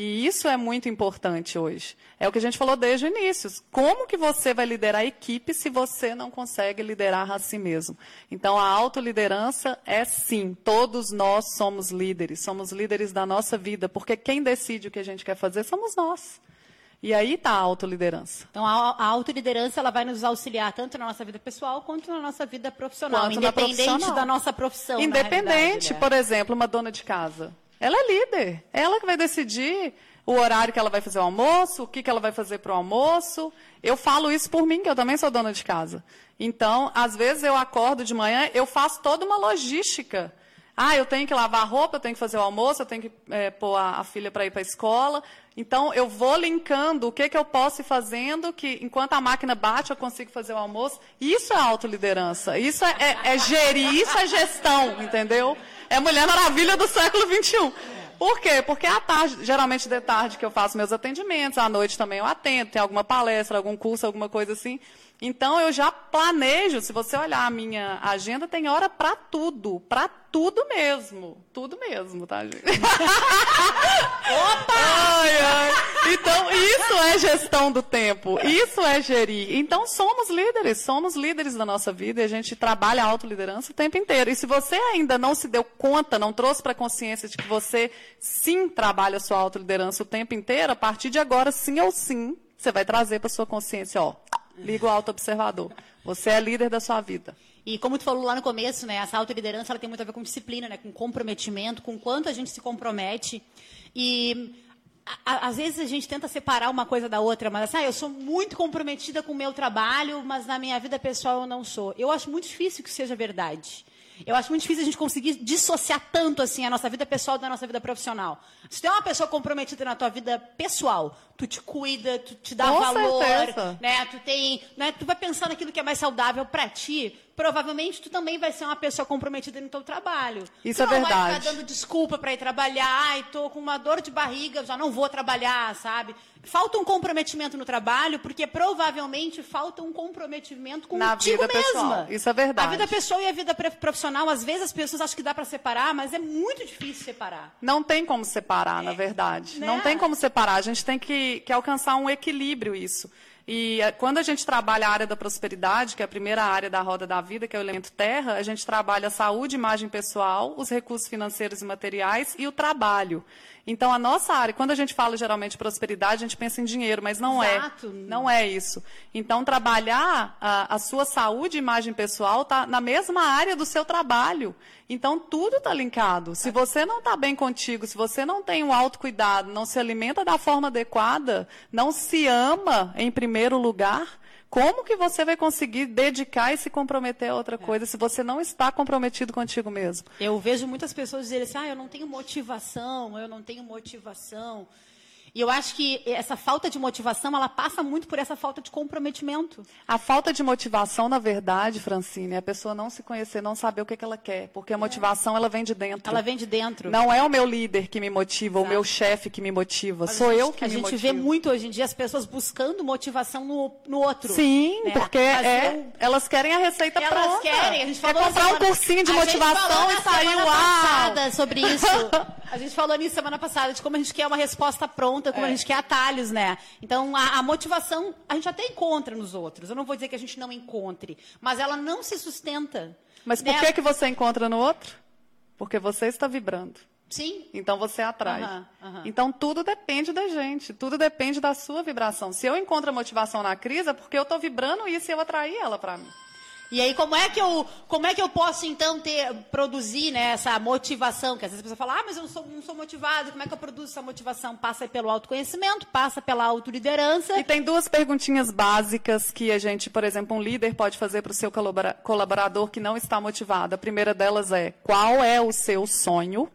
Speaker 3: E isso é muito importante hoje. É o que a gente falou desde o início. Como que você vai liderar a equipe se você não consegue liderar a si mesmo? Então, a autoliderança é sim, todos nós somos líderes, somos líderes da nossa vida, porque quem decide o que a gente quer fazer somos nós. E aí está a autoliderança.
Speaker 2: Então, a, a autoliderança ela vai nos auxiliar tanto na nossa vida pessoal quanto na nossa vida profissional,
Speaker 3: Quanto
Speaker 2: independente
Speaker 3: profissional.
Speaker 2: da nossa profissão.
Speaker 3: Independente,
Speaker 2: né?
Speaker 3: por exemplo, uma dona de casa. Ela é líder. Ela que vai decidir o horário que ela vai fazer o almoço, o que, que ela vai fazer para o almoço. Eu falo isso por mim, que eu também sou dona de casa. Então, às vezes eu acordo de manhã, eu faço toda uma logística. Ah, eu tenho que lavar roupa, eu tenho que fazer o almoço, eu tenho que é, pôr a, a filha para ir para a escola. Então, eu vou linkando o que, que eu posso ir fazendo, que enquanto a máquina bate, eu consigo fazer o almoço. Isso é autoliderança. Isso é, é, é gerir, isso é gestão, entendeu? É Mulher Maravilha do século XXI. Por quê? Porque à tarde, geralmente de tarde que eu faço meus atendimentos, à noite também eu atendo, tem alguma palestra, algum curso, alguma coisa assim. Então eu já planejo, se você olhar a minha agenda, tem hora para tudo, para tudo mesmo, tudo mesmo, tá, gente? <laughs> Opa! Ai, ai. Então isso é gestão do tempo, isso é gerir. Então somos líderes, somos líderes da nossa vida e a gente trabalha a autoliderança o tempo inteiro. E se você ainda não se deu conta, não trouxe para a consciência de que você sim trabalha a sua autoliderança o tempo inteiro, a partir de agora, sim ou sim, você vai trazer para sua consciência, ó, Liga o autoobservador. Você é líder da sua vida.
Speaker 2: E como tu falou lá no começo, né, essa autoliderança ela tem muito a ver com disciplina, né, com comprometimento, com quanto a gente se compromete. E às vezes a gente tenta separar uma coisa da outra, mas assim, ah, eu sou muito comprometida com o meu trabalho, mas na minha vida pessoal eu não sou. Eu acho muito difícil que seja verdade. Eu acho muito difícil a gente conseguir dissociar tanto assim a nossa vida pessoal da nossa vida profissional. Se tem uma pessoa comprometida na tua vida pessoal, tu te cuida, tu te dá
Speaker 3: Com
Speaker 2: valor,
Speaker 3: certeza.
Speaker 2: né? Tu tem, né? Tu vai pensar naquilo que é mais saudável para ti. Provavelmente tu também vai ser uma pessoa comprometida no teu trabalho.
Speaker 3: Isso
Speaker 2: tu
Speaker 3: é
Speaker 2: não vai
Speaker 3: verdade.
Speaker 2: ficar dando desculpa para ir trabalhar. Ai, tô com uma dor de barriga, já não vou trabalhar, sabe? Falta um comprometimento no trabalho, porque provavelmente falta um comprometimento
Speaker 3: Na
Speaker 2: contigo
Speaker 3: vida pessoal.
Speaker 2: mesma.
Speaker 3: Isso é verdade.
Speaker 2: A vida pessoal e a vida profissional, às vezes as pessoas acham que dá para separar, mas é muito difícil separar.
Speaker 3: Não tem como separar, na verdade.
Speaker 2: né?
Speaker 3: Não tem como separar. A gente tem que, que alcançar um equilíbrio isso. E eh, quando a gente trabalha a área da prosperidade, que é a primeira área da roda da vida, que é o elemento terra, a gente trabalha a saúde, imagem pessoal, os recursos financeiros e materiais e o trabalho. Então, a nossa área, quando a gente fala geralmente de prosperidade, a gente pensa em dinheiro, mas não
Speaker 2: Exato.
Speaker 3: é. Não é isso. Então, trabalhar a, a sua saúde e imagem pessoal está na mesma área do seu trabalho. Então, tudo está linkado. Se você não está bem contigo, se você não tem o autocuidado, não se alimenta da forma adequada, não se ama em primeiro lugar, como que você vai conseguir dedicar e se comprometer a outra coisa se você não está comprometido contigo mesmo?
Speaker 2: Eu vejo muitas pessoas dizerem assim, ah, eu não tenho motivação, eu não tenho motivação. E eu acho que essa falta de motivação, ela passa muito por essa falta de comprometimento.
Speaker 3: A falta de motivação, na verdade, Francine, é a pessoa não se conhecer, não saber o que, que ela quer. Porque a motivação, ela vem de dentro.
Speaker 2: Ela vem de dentro.
Speaker 3: Não é o meu líder que me motiva, o
Speaker 2: Exato.
Speaker 3: meu chefe que me motiva.
Speaker 2: A
Speaker 3: Sou
Speaker 2: gente-
Speaker 3: eu que
Speaker 2: A
Speaker 3: me
Speaker 2: gente
Speaker 3: motivo.
Speaker 2: vê muito hoje em dia as pessoas buscando motivação no, no outro.
Speaker 3: Sim,
Speaker 2: né?
Speaker 3: porque
Speaker 2: Mas
Speaker 3: é,
Speaker 2: eu-
Speaker 3: elas querem a receita
Speaker 2: Elas
Speaker 3: pronta.
Speaker 2: querem, a gente
Speaker 3: Quer
Speaker 2: falou na
Speaker 3: comprar
Speaker 2: semana-
Speaker 3: um cursinho de
Speaker 2: a gente
Speaker 3: motivação e sair,
Speaker 2: passada sobre isso. <laughs> A gente falou nisso semana passada, de como a gente quer uma resposta pronta, como
Speaker 3: É.
Speaker 2: a gente quer atalhos, né? Então, a, a motivação a gente até encontra nos outros. Eu não vou dizer que a gente não encontre, mas ela não se sustenta.
Speaker 3: Mas por
Speaker 2: né?
Speaker 3: que, que você encontra no outro? Porque você está vibrando.
Speaker 2: Sim.
Speaker 3: Então você atrai.
Speaker 2: Aham, aham.
Speaker 3: Então tudo depende da gente, tudo depende da sua vibração. Se eu encontro a motivação na crise, é porque eu estou vibrando isso e eu atraí ela para mim.
Speaker 2: E aí, como é que eu, como é que eu posso, então, ter, produzir né, essa motivação? Que às vezes a pessoa fala, ah, mas eu não sou, não sou motivado. Como é que eu produzo essa motivação? Passa pelo autoconhecimento, passa pela autoliderança.
Speaker 3: E tem duas perguntinhas básicas que a gente, por exemplo, um líder pode fazer para o seu colabora- colaborador que não está motivado. A primeira delas é: qual é o seu sonho?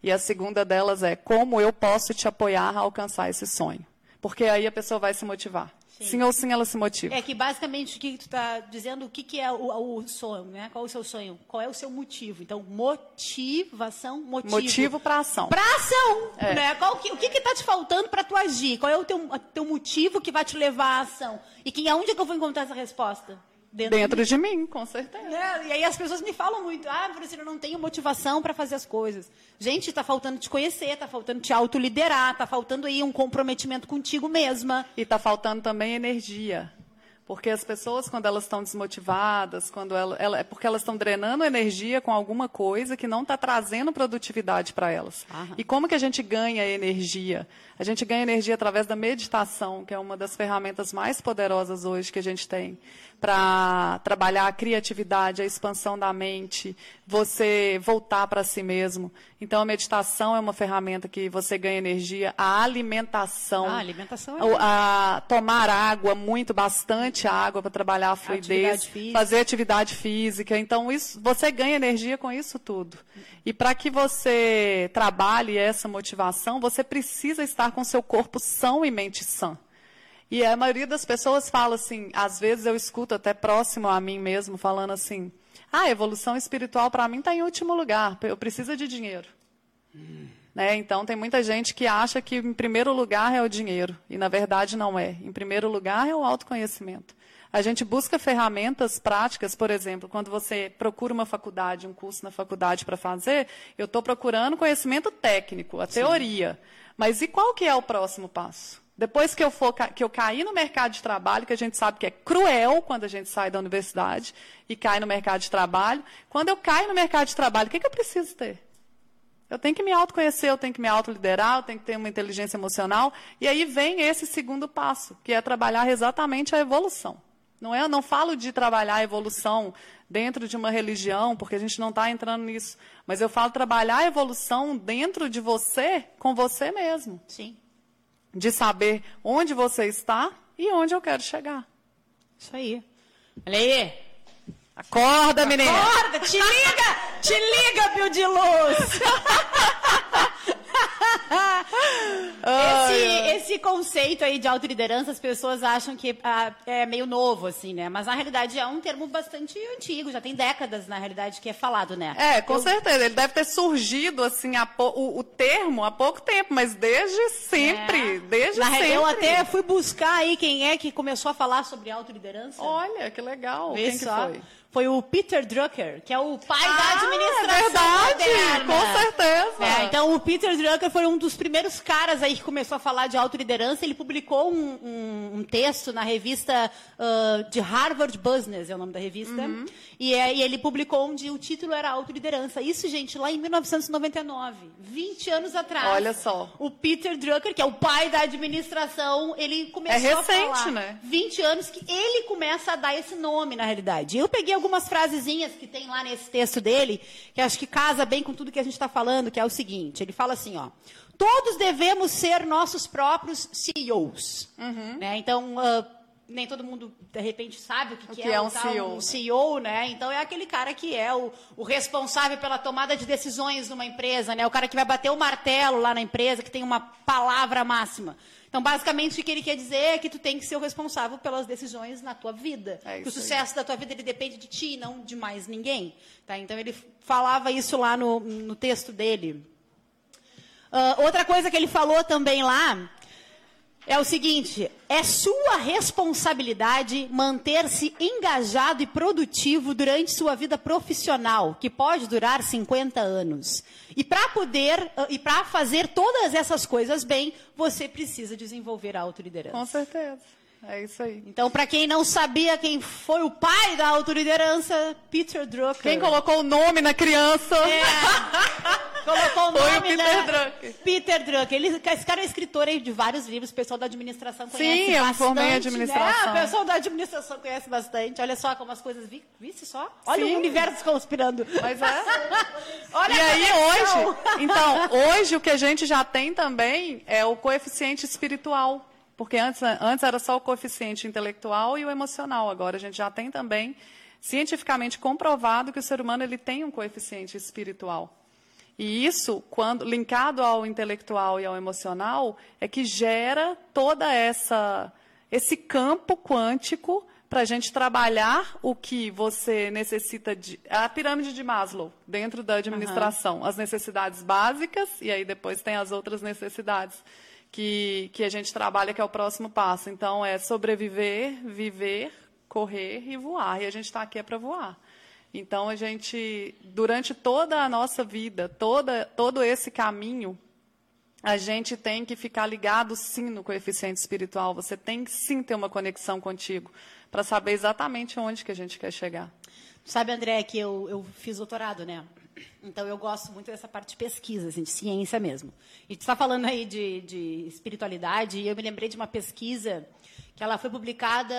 Speaker 3: E a segunda delas é: como eu posso te apoiar a alcançar esse sonho? Porque aí a pessoa vai se motivar. Sim, ou sim ela se motiva.
Speaker 2: É que basicamente o que tu está dizendo, o que, que é o, o sonho, né? Qual é o seu sonho? Qual é o seu motivo? Então, motivação, motivo.
Speaker 3: Motivo para ação.
Speaker 2: Pra ação,
Speaker 3: É.
Speaker 2: né? Qual que, o que está te faltando para tu agir? Qual é o teu, teu motivo que vai te levar à ação? E que, aonde é que eu vou encontrar essa resposta?
Speaker 3: Dentro de mim, com certeza.
Speaker 2: É, e aí as pessoas me falam muito, ah, Francina, eu não tenho motivação para fazer as coisas. Gente, tá faltando te conhecer, tá faltando te autoliderar, tá faltando aí um comprometimento contigo mesma.
Speaker 3: E está faltando também energia. Porque as pessoas, quando elas estão desmotivadas, quando ela, ela- é porque elas estão drenando energia com alguma coisa que não está trazendo produtividade para elas.
Speaker 2: Aham.
Speaker 3: E como que a gente ganha energia? A gente ganha energia através da meditação, que é uma das ferramentas mais poderosas hoje que a gente tem para trabalhar a criatividade, a expansão da mente, você voltar para si mesmo. Então, a meditação é uma ferramenta que você ganha energia, a alimentação.
Speaker 2: Ah, a alimentação é
Speaker 3: o- a tomar água, muito, bastante água para trabalhar a fluidez,
Speaker 2: Atividade
Speaker 3: fazer atividade física. Então, isso, você ganha energia com isso tudo. E para que você trabalhe essa motivação, você precisa estar com seu corpo são e mente sã. E a maioria das pessoas fala assim, às vezes eu escuto até próximo a mim mesmo, falando assim, ah, a evolução espiritual para mim está em último lugar, eu preciso de dinheiro. Né? Então, tem muita gente que acha que em primeiro lugar é o dinheiro, e na verdade não é. Em primeiro lugar é o autoconhecimento. A gente busca ferramentas práticas, por exemplo, quando você procura uma faculdade, um curso na faculdade para fazer, eu estou procurando conhecimento técnico, a teoria. Mas e qual que é o próximo passo? Depois que eu, for, que eu cair no mercado de trabalho, que a gente sabe que é cruel quando a gente sai da universidade e cai no mercado de trabalho, quando eu caio no mercado de trabalho, o que, que eu preciso ter? Eu tenho que me autoconhecer, eu tenho que me autoliderar, eu tenho que ter uma inteligência emocional. E aí vem esse segundo passo, que é trabalhar exatamente a evolução. Não é, eu não falo de trabalhar a evolução dentro de uma religião, porque a gente não está entrando nisso. Mas eu falo trabalhar a evolução dentro de você, com você mesmo.
Speaker 2: Sim.
Speaker 3: De saber onde você está e onde eu quero chegar.
Speaker 2: Isso aí. Olha aí. Acorda, menina. Acorda, te liga! Te liga, Pio de Luz! <laughs> esse, esse, conceito aí de autoliderança, as pessoas acham que ah, é meio novo, assim, né? Mas na realidade é um termo bastante antigo, já tem décadas, na realidade, que é falado, né?
Speaker 3: É, com Eu... certeza. Ele deve ter surgido, assim, o, o, termo há pouco tempo, mas desde sempre. É. Desde na sempre.
Speaker 2: Eu até fui buscar aí quem é que começou a falar sobre autoliderança.
Speaker 3: Olha, que legal. Vê quem só. que foi?
Speaker 2: Foi o Peter Drucker, que é o pai ah, da administração é
Speaker 3: verdade,
Speaker 2: moderna.
Speaker 3: Com certeza.
Speaker 2: É, então, o Peter Drucker foi um dos primeiros caras aí que começou a falar de autoliderança. Ele publicou um, um, um texto na revista uh, de Harvard Business, é o nome da revista. Uhum. E, é, e, ele publicou onde o título era Autoliderança. Isso, gente, lá em 1999, 20 anos atrás.
Speaker 3: Olha só.
Speaker 2: O Peter Drucker, que é o pai da administração, ele começou
Speaker 3: é recente,
Speaker 2: a falar.
Speaker 3: né?
Speaker 2: 20 anos que ele começa a dar esse nome, na realidade. Eu peguei algumas frasezinhas que tem lá nesse texto dele, que acho que casa bem com tudo que a gente está falando, que é o seguinte: ele fala assim, ó. Todos devemos ser nossos próprios CEOs. Uhum. Né? Então, uh, nem todo mundo, de repente, sabe o que, o que, que é, é, um, CEO. um CEO, né? Então, é aquele cara que é o, o, responsável pela tomada de decisões numa empresa, né? O cara que vai bater o martelo lá na empresa, que tem uma palavra máxima. Então, basicamente, o que ele quer dizer é que tu tem que ser o responsável pelas decisões na tua vida. É que o sucesso aí. da tua vida ele depende de ti, não de mais ninguém. Tá? Então, ele falava isso lá no, no texto dele. Uh, outra coisa que ele falou também lá é o seguinte: é sua responsabilidade manter-se engajado e produtivo durante sua vida profissional, que pode durar 50 anos. E para poder e para fazer todas essas coisas bem, você precisa desenvolver a autoliderança.
Speaker 3: Com certeza. É isso aí.
Speaker 2: Então, para quem não sabia quem foi o pai da autoliderança, Peter Drucker.
Speaker 3: Quem colocou o nome na criança? É. <laughs>
Speaker 2: colocou o nome
Speaker 3: foi o Peter
Speaker 2: na...
Speaker 3: Drucker.
Speaker 2: Peter Drucker. Ele, esse cara é escritor aí de vários livros, o pessoal da administração conhece
Speaker 3: Sim,
Speaker 2: bastante.
Speaker 3: Sim, eu formei
Speaker 2: né?
Speaker 3: administração.
Speaker 2: É, o pessoal da administração conhece bastante. Olha só como as coisas... Vi, visse só? Olha Sim. o universo conspirando.
Speaker 3: Mas é. <laughs> Olha e aí, hoje... Então, hoje o que a gente já tem também é o coeficiente espiritual. Porque antes, antes era só o coeficiente intelectual e o emocional. Agora a gente já tem também cientificamente comprovado que o ser humano ele tem um coeficiente espiritual. E isso, quando linkado ao intelectual e ao emocional, é que gera toda essa esse campo quântico para a gente trabalhar o que você necessita de a pirâmide de Maslow dentro da administração, uhum. as necessidades básicas e aí depois tem as outras necessidades que, que a gente trabalha, que é o próximo passo. Então, é sobreviver, viver, correr e voar. E a gente está aqui é para voar. Então, a gente, durante toda a nossa vida, toda, todo esse caminho, a gente tem que ficar ligado sim no coeficiente espiritual. Você tem que sim ter uma conexão contigo para saber exatamente onde que a gente quer chegar.
Speaker 2: Sabe, André, que eu, eu fiz doutorado, né? Então, eu gosto muito dessa parte de pesquisa, assim, de ciência mesmo. E tu está falando aí de, de espiritualidade, e eu me lembrei de uma pesquisa que ela foi publicada,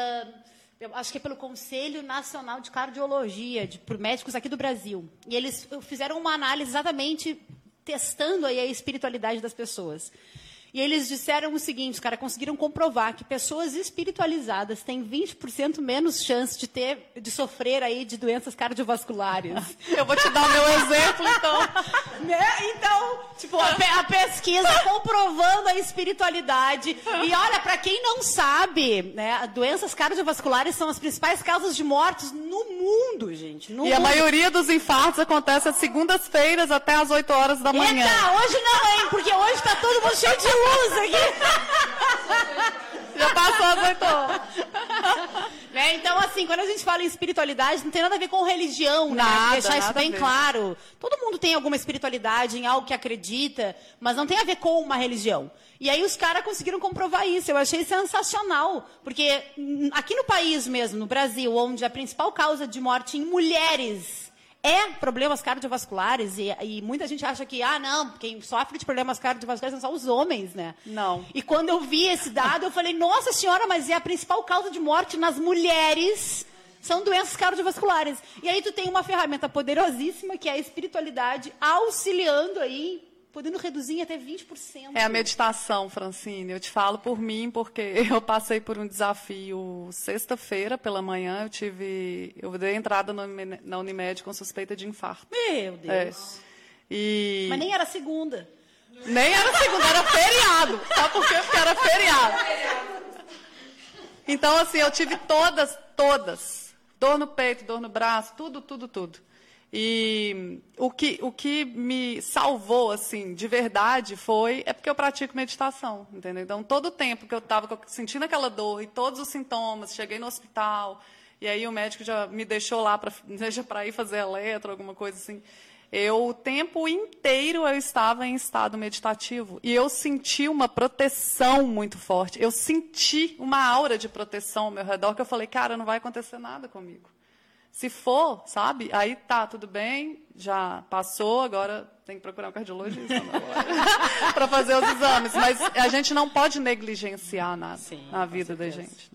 Speaker 2: acho que é pelo Conselho Nacional de Cardiologia, de, por médicos aqui do Brasil. E eles fizeram uma análise exatamente testando aí a espiritualidade das pessoas. E eles disseram o seguinte, os caras conseguiram comprovar que pessoas espiritualizadas têm 20% menos chance de ter, de sofrer aí de doenças cardiovasculares. <laughs>
Speaker 3: Eu vou te dar o meu exemplo, então. <laughs>
Speaker 2: né? Então, tipo, a, a, pesquisa <laughs> comprovando a espiritualidade. E olha, para quem não sabe, né, doenças cardiovasculares são as principais causas de mortes no mundo, gente. No
Speaker 3: e
Speaker 2: mundo.
Speaker 3: a maioria dos infartos acontece às segundas-feiras até às 8 horas da manhã.
Speaker 2: Eita, hoje não, hein? Porque hoje está todo mundo cheio de luz aqui.
Speaker 3: Já passou as oito
Speaker 2: né? Então, assim, quando a gente fala em espiritualidade, não tem nada a ver com religião, né?
Speaker 3: Nada,
Speaker 2: Deixar isso bem claro. Todo mundo tem alguma espiritualidade em algo que acredita, mas não tem a ver com uma religião. E aí os caras conseguiram comprovar isso. Eu achei sensacional. Porque aqui no país mesmo, no Brasil, onde a principal causa de morte em mulheres é problemas cardiovasculares e, e, muita gente acha que, ah, não, quem sofre de problemas cardiovasculares são só os homens, né?
Speaker 3: Não.
Speaker 2: E quando eu vi esse dado, eu falei, nossa senhora, mas é a principal causa de morte nas mulheres são doenças cardiovasculares. E aí tu tem uma ferramenta poderosíssima que é a espiritualidade auxiliando aí podendo reduzir em até 20%.
Speaker 3: É a meditação, Francine. Eu te falo por mim, porque <laughs> eu passei por um desafio sexta-feira pela manhã. Eu tive. Eu dei entrada na Unimed com suspeita de infarto.
Speaker 2: Meu Deus.
Speaker 3: É. E...
Speaker 2: Mas nem era segunda.
Speaker 3: Nem era segunda, era feriado. Sabe por quê? Porque era feriado. Então, assim, eu tive todas, todas. Dor no peito, dor no braço, tudo, tudo, tudo. E o que, o que me salvou, assim, de verdade, foi. É porque eu pratico meditação, entendeu? Então, todo o tempo que eu estava sentindo aquela dor e todos os sintomas, cheguei no hospital, e aí o médico já me deixou lá para <laughs> para ir fazer eletro, alguma coisa assim. Eu, o tempo inteiro eu estava em estado meditativo e eu senti uma proteção muito forte. Eu senti uma aura de proteção ao meu redor que eu falei, cara, não vai acontecer nada comigo. Se for, sabe? Aí tá, tudo bem, já passou, agora tem que procurar um cardiologista <laughs> para fazer os exames. Mas a gente não pode negligenciar nada Sim, na vida da gente.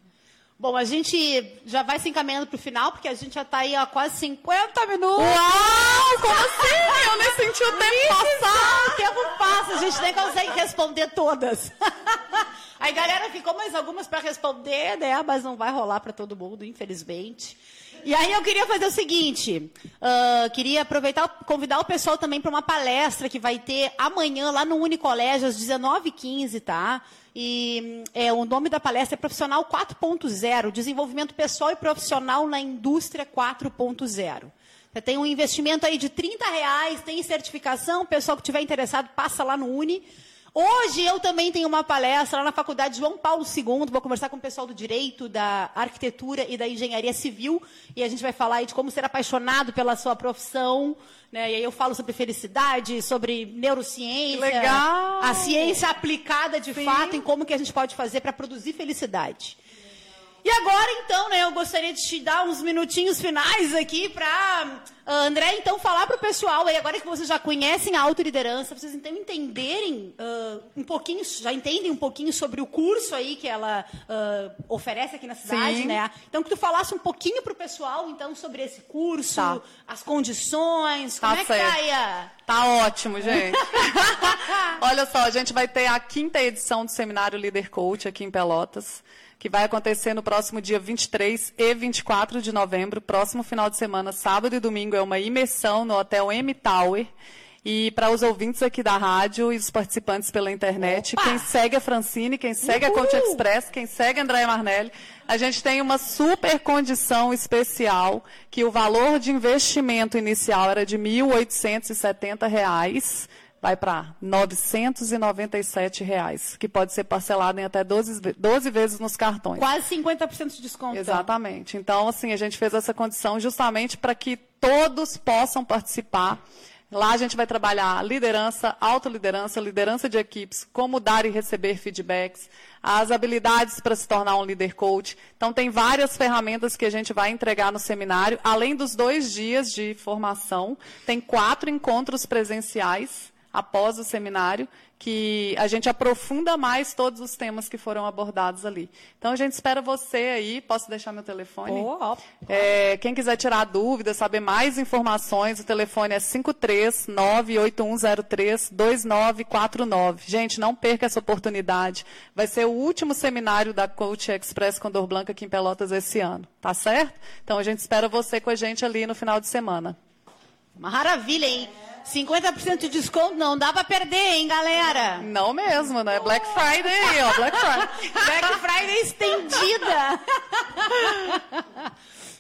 Speaker 2: Bom, a gente já vai se encaminhando para o final, porque a gente já está aí há quase 50 minutos.
Speaker 3: Uau! Como assim? Eu nem senti o tempo passar.
Speaker 2: O tempo passa, a gente nem consegue responder todas. <laughs> Aí, galera, ficou mais algumas para responder, né? Mas não vai rolar para todo mundo, infelizmente. E aí eu queria fazer o seguinte, uh, queria aproveitar, convidar o pessoal também para uma palestra que vai ter amanhã lá no Unicolégio às 19h15, tá? E é, o nome da palestra é Profissional 4.0, Desenvolvimento Pessoal e Profissional na Indústria 4.0. Você tem um investimento aí de 30 reais, tem certificação, o pessoal que estiver interessado passa lá no Uni. Hoje eu também tenho uma palestra lá na Faculdade João Paulo II, vou conversar com o pessoal do Direito, da Arquitetura e da Engenharia Civil, e a gente vai falar de como ser apaixonado pela sua profissão, né? E aí eu falo sobre felicidade, sobre neurociência,
Speaker 3: Legal.
Speaker 2: a ciência aplicada de Sim. fato em como que a gente pode fazer para produzir felicidade. E agora, então, né, eu gostaria de te dar uns minutinhos finais aqui para uh, André, então, falar para o pessoal aí, agora que vocês já conhecem a autoliderança, vocês então entenderem uh, um pouquinho, já entendem um pouquinho sobre o curso aí que ela uh, oferece aqui na cidade,
Speaker 3: Sim.
Speaker 2: né? Então, que tu falasse um pouquinho para o pessoal, então, sobre esse curso,
Speaker 3: tá.
Speaker 2: as condições,
Speaker 3: tá
Speaker 2: como é que
Speaker 3: certo.
Speaker 2: tá aí a...
Speaker 3: Tá ótimo, gente. <laughs> Olha só, a gente vai ter a quinta edição do Seminário Líder Coach aqui em Pelotas que vai acontecer no próximo dia 23 e 24 de novembro, próximo final de semana, sábado e domingo, é uma imersão no Hotel M Tower. E para os ouvintes aqui da rádio e os participantes pela internet,
Speaker 2: Opa!
Speaker 3: quem segue a Francine, quem segue Uhul! a Coach Express, quem segue a Andréia Marnelli, a gente tem uma super condição especial, que o valor de investimento inicial era de R$ 1.870 vai para 997 reais, que pode ser parcelado em até 12, 12 vezes nos cartões.
Speaker 2: Quase 50% de desconto.
Speaker 3: Exatamente. Então, assim, a gente fez essa condição justamente para que todos possam participar. Lá a gente vai trabalhar liderança, autoliderança, liderança de equipes, como dar e receber feedbacks, as habilidades para se tornar um líder coach. Então, tem várias ferramentas que a gente vai entregar no seminário. Além dos dois dias de formação, tem quatro encontros presenciais após o seminário, que a gente aprofunda mais todos os temas que foram abordados ali. Então, a gente espera você aí. Posso deixar meu telefone?
Speaker 2: Oh,
Speaker 3: é, quem quiser tirar dúvidas, saber mais informações, o telefone é 53981032949. Gente, não perca essa oportunidade. Vai ser o último seminário da Coach Express Condor Blanca aqui em Pelotas esse ano. Tá certo? Então, a gente espera você com a gente ali no final de semana.
Speaker 2: Maravilha, hein? 50% de desconto não dá para perder, hein, galera?
Speaker 3: Não mesmo, né? Black Friday, ó, Black Friday. <laughs>
Speaker 2: Black Friday estendida.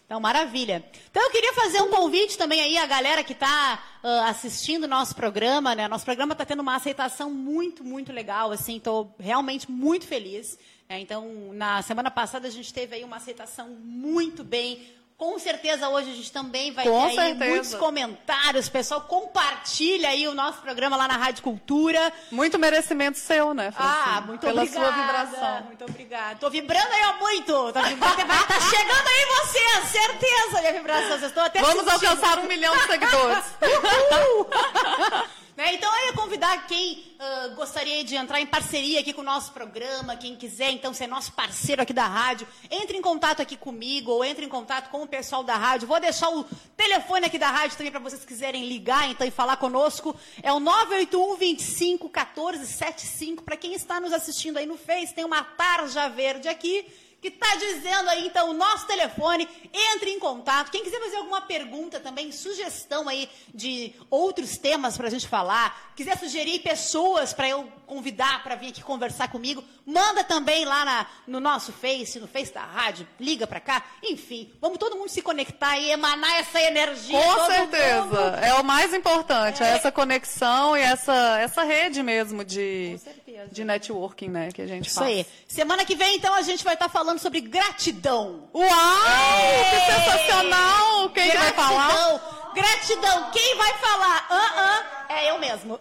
Speaker 2: Então, maravilha. Então, eu queria fazer um convite também aí à galera que está uh, assistindo o nosso programa, né? Nosso programa está tendo uma aceitação muito, muito legal, assim, estou realmente muito feliz. É, então, na semana passada a gente teve aí uma aceitação muito bem com certeza hoje a gente também vai
Speaker 3: Com
Speaker 2: ter aí muitos comentários. Pessoal, compartilha aí o nosso programa lá na Rádio Cultura.
Speaker 3: Muito merecimento seu, né, Francine?
Speaker 2: Ah, muito
Speaker 3: Pela
Speaker 2: obrigada.
Speaker 3: sua vibração.
Speaker 2: Muito obrigada. Tô vibrando aí ó, muito. Tô vibrando, estar chegando aí você, certeza. minha vibração. Vocês estão até
Speaker 3: Vamos
Speaker 2: sentindo.
Speaker 3: alcançar um milhão de seguidores. <laughs> <laughs>
Speaker 2: Né, Então eu ia convidar quem ah, gostaria de entrar em parceria aqui com o nosso programa, quem quiser então ser nosso parceiro aqui da rádio, entre em contato aqui comigo ou entre em contato com o pessoal da rádio. Vou deixar o telefone aqui da rádio também para vocês quiserem ligar então e falar conosco. É o 981 25 14 75 para quem está nos assistindo aí no Face, tem uma tarja verde aqui que está dizendo aí, então, o nosso telefone, entre em contato. Quem quiser fazer alguma pergunta também, sugestão aí de outros temas para a gente falar, quiser sugerir pessoas para eu convidar para vir aqui conversar comigo, manda também lá na- no nosso Face, no Face da rádio, liga para cá. Enfim, vamos todo mundo se conectar e emanar essa energia.
Speaker 3: Com certeza.
Speaker 2: mundo.
Speaker 3: É o mais importante, é essa conexão e essa, essa rede mesmo de,
Speaker 2: Com certeza.
Speaker 3: De networking, né, que a gente
Speaker 2: Isso
Speaker 3: faz.
Speaker 2: aí. Semana que vem, então, a gente vai estar falando sobre gratidão.
Speaker 3: Uau! Que sensacional! Quem que vai falar?
Speaker 2: Gratidão. Gratidão. Quem vai falar? Ah, ah, é eu mesmo.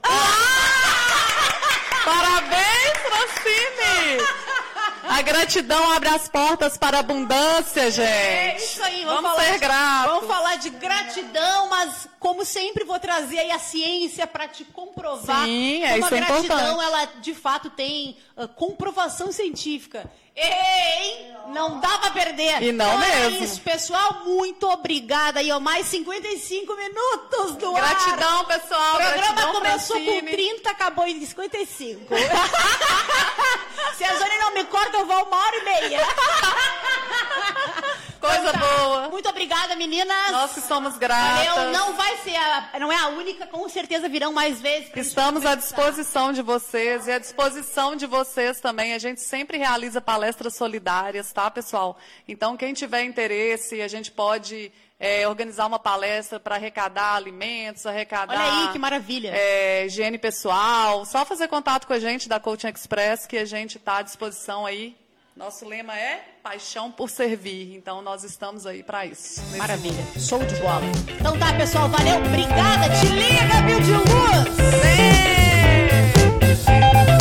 Speaker 3: Parabéns, Francine! <laughs> A gratidão abre as portas para a abundância, gente.
Speaker 2: É isso aí, vamos,
Speaker 3: Vamos
Speaker 2: falar
Speaker 3: ser
Speaker 2: de,
Speaker 3: gratos.
Speaker 2: Vamos falar de gratidão, mas como sempre vou trazer aí a ciência para te comprovar
Speaker 3: Sim, é,
Speaker 2: como
Speaker 3: isso
Speaker 2: a
Speaker 3: é
Speaker 2: gratidão
Speaker 3: importante.
Speaker 2: ela de fato tem ah, comprovação científica. Ei, não dá pra perder.
Speaker 3: E não
Speaker 2: Então é
Speaker 3: mesmo.
Speaker 2: isso, pessoal, muito obrigada aí, ó, mais 55 minutos do ar.
Speaker 3: Gratidão, pessoal.
Speaker 2: O programa começou com 30, acabou em 55. <laughs> Se a Jane não me corta, eu vou uma hora e meia. <laughs>
Speaker 3: Coisa
Speaker 2: Então tá.
Speaker 3: boa.
Speaker 2: Muito obrigada, meninas.
Speaker 3: Nós que somos gratas.
Speaker 2: Valeu, não vai ser a, não é a única, com certeza virão mais vezes.
Speaker 3: Estamos à disposição de vocês e à disposição de vocês também. A gente sempre realiza palestras solidárias, tá, pessoal? Então, quem tiver interesse, a gente pode é, organizar uma palestra para arrecadar alimentos, arrecadar.
Speaker 2: Olha aí, que maravilha.
Speaker 3: é, higiene pessoal. Só fazer contato com a gente da Coaching Express, que a gente está à disposição aí. Nosso lema é paixão por servir, então nós estamos aí para isso.
Speaker 2: Maravilha, show de bola. Então tá, pessoal, valeu, obrigada, te liga, Bill de Luz!
Speaker 3: Sim.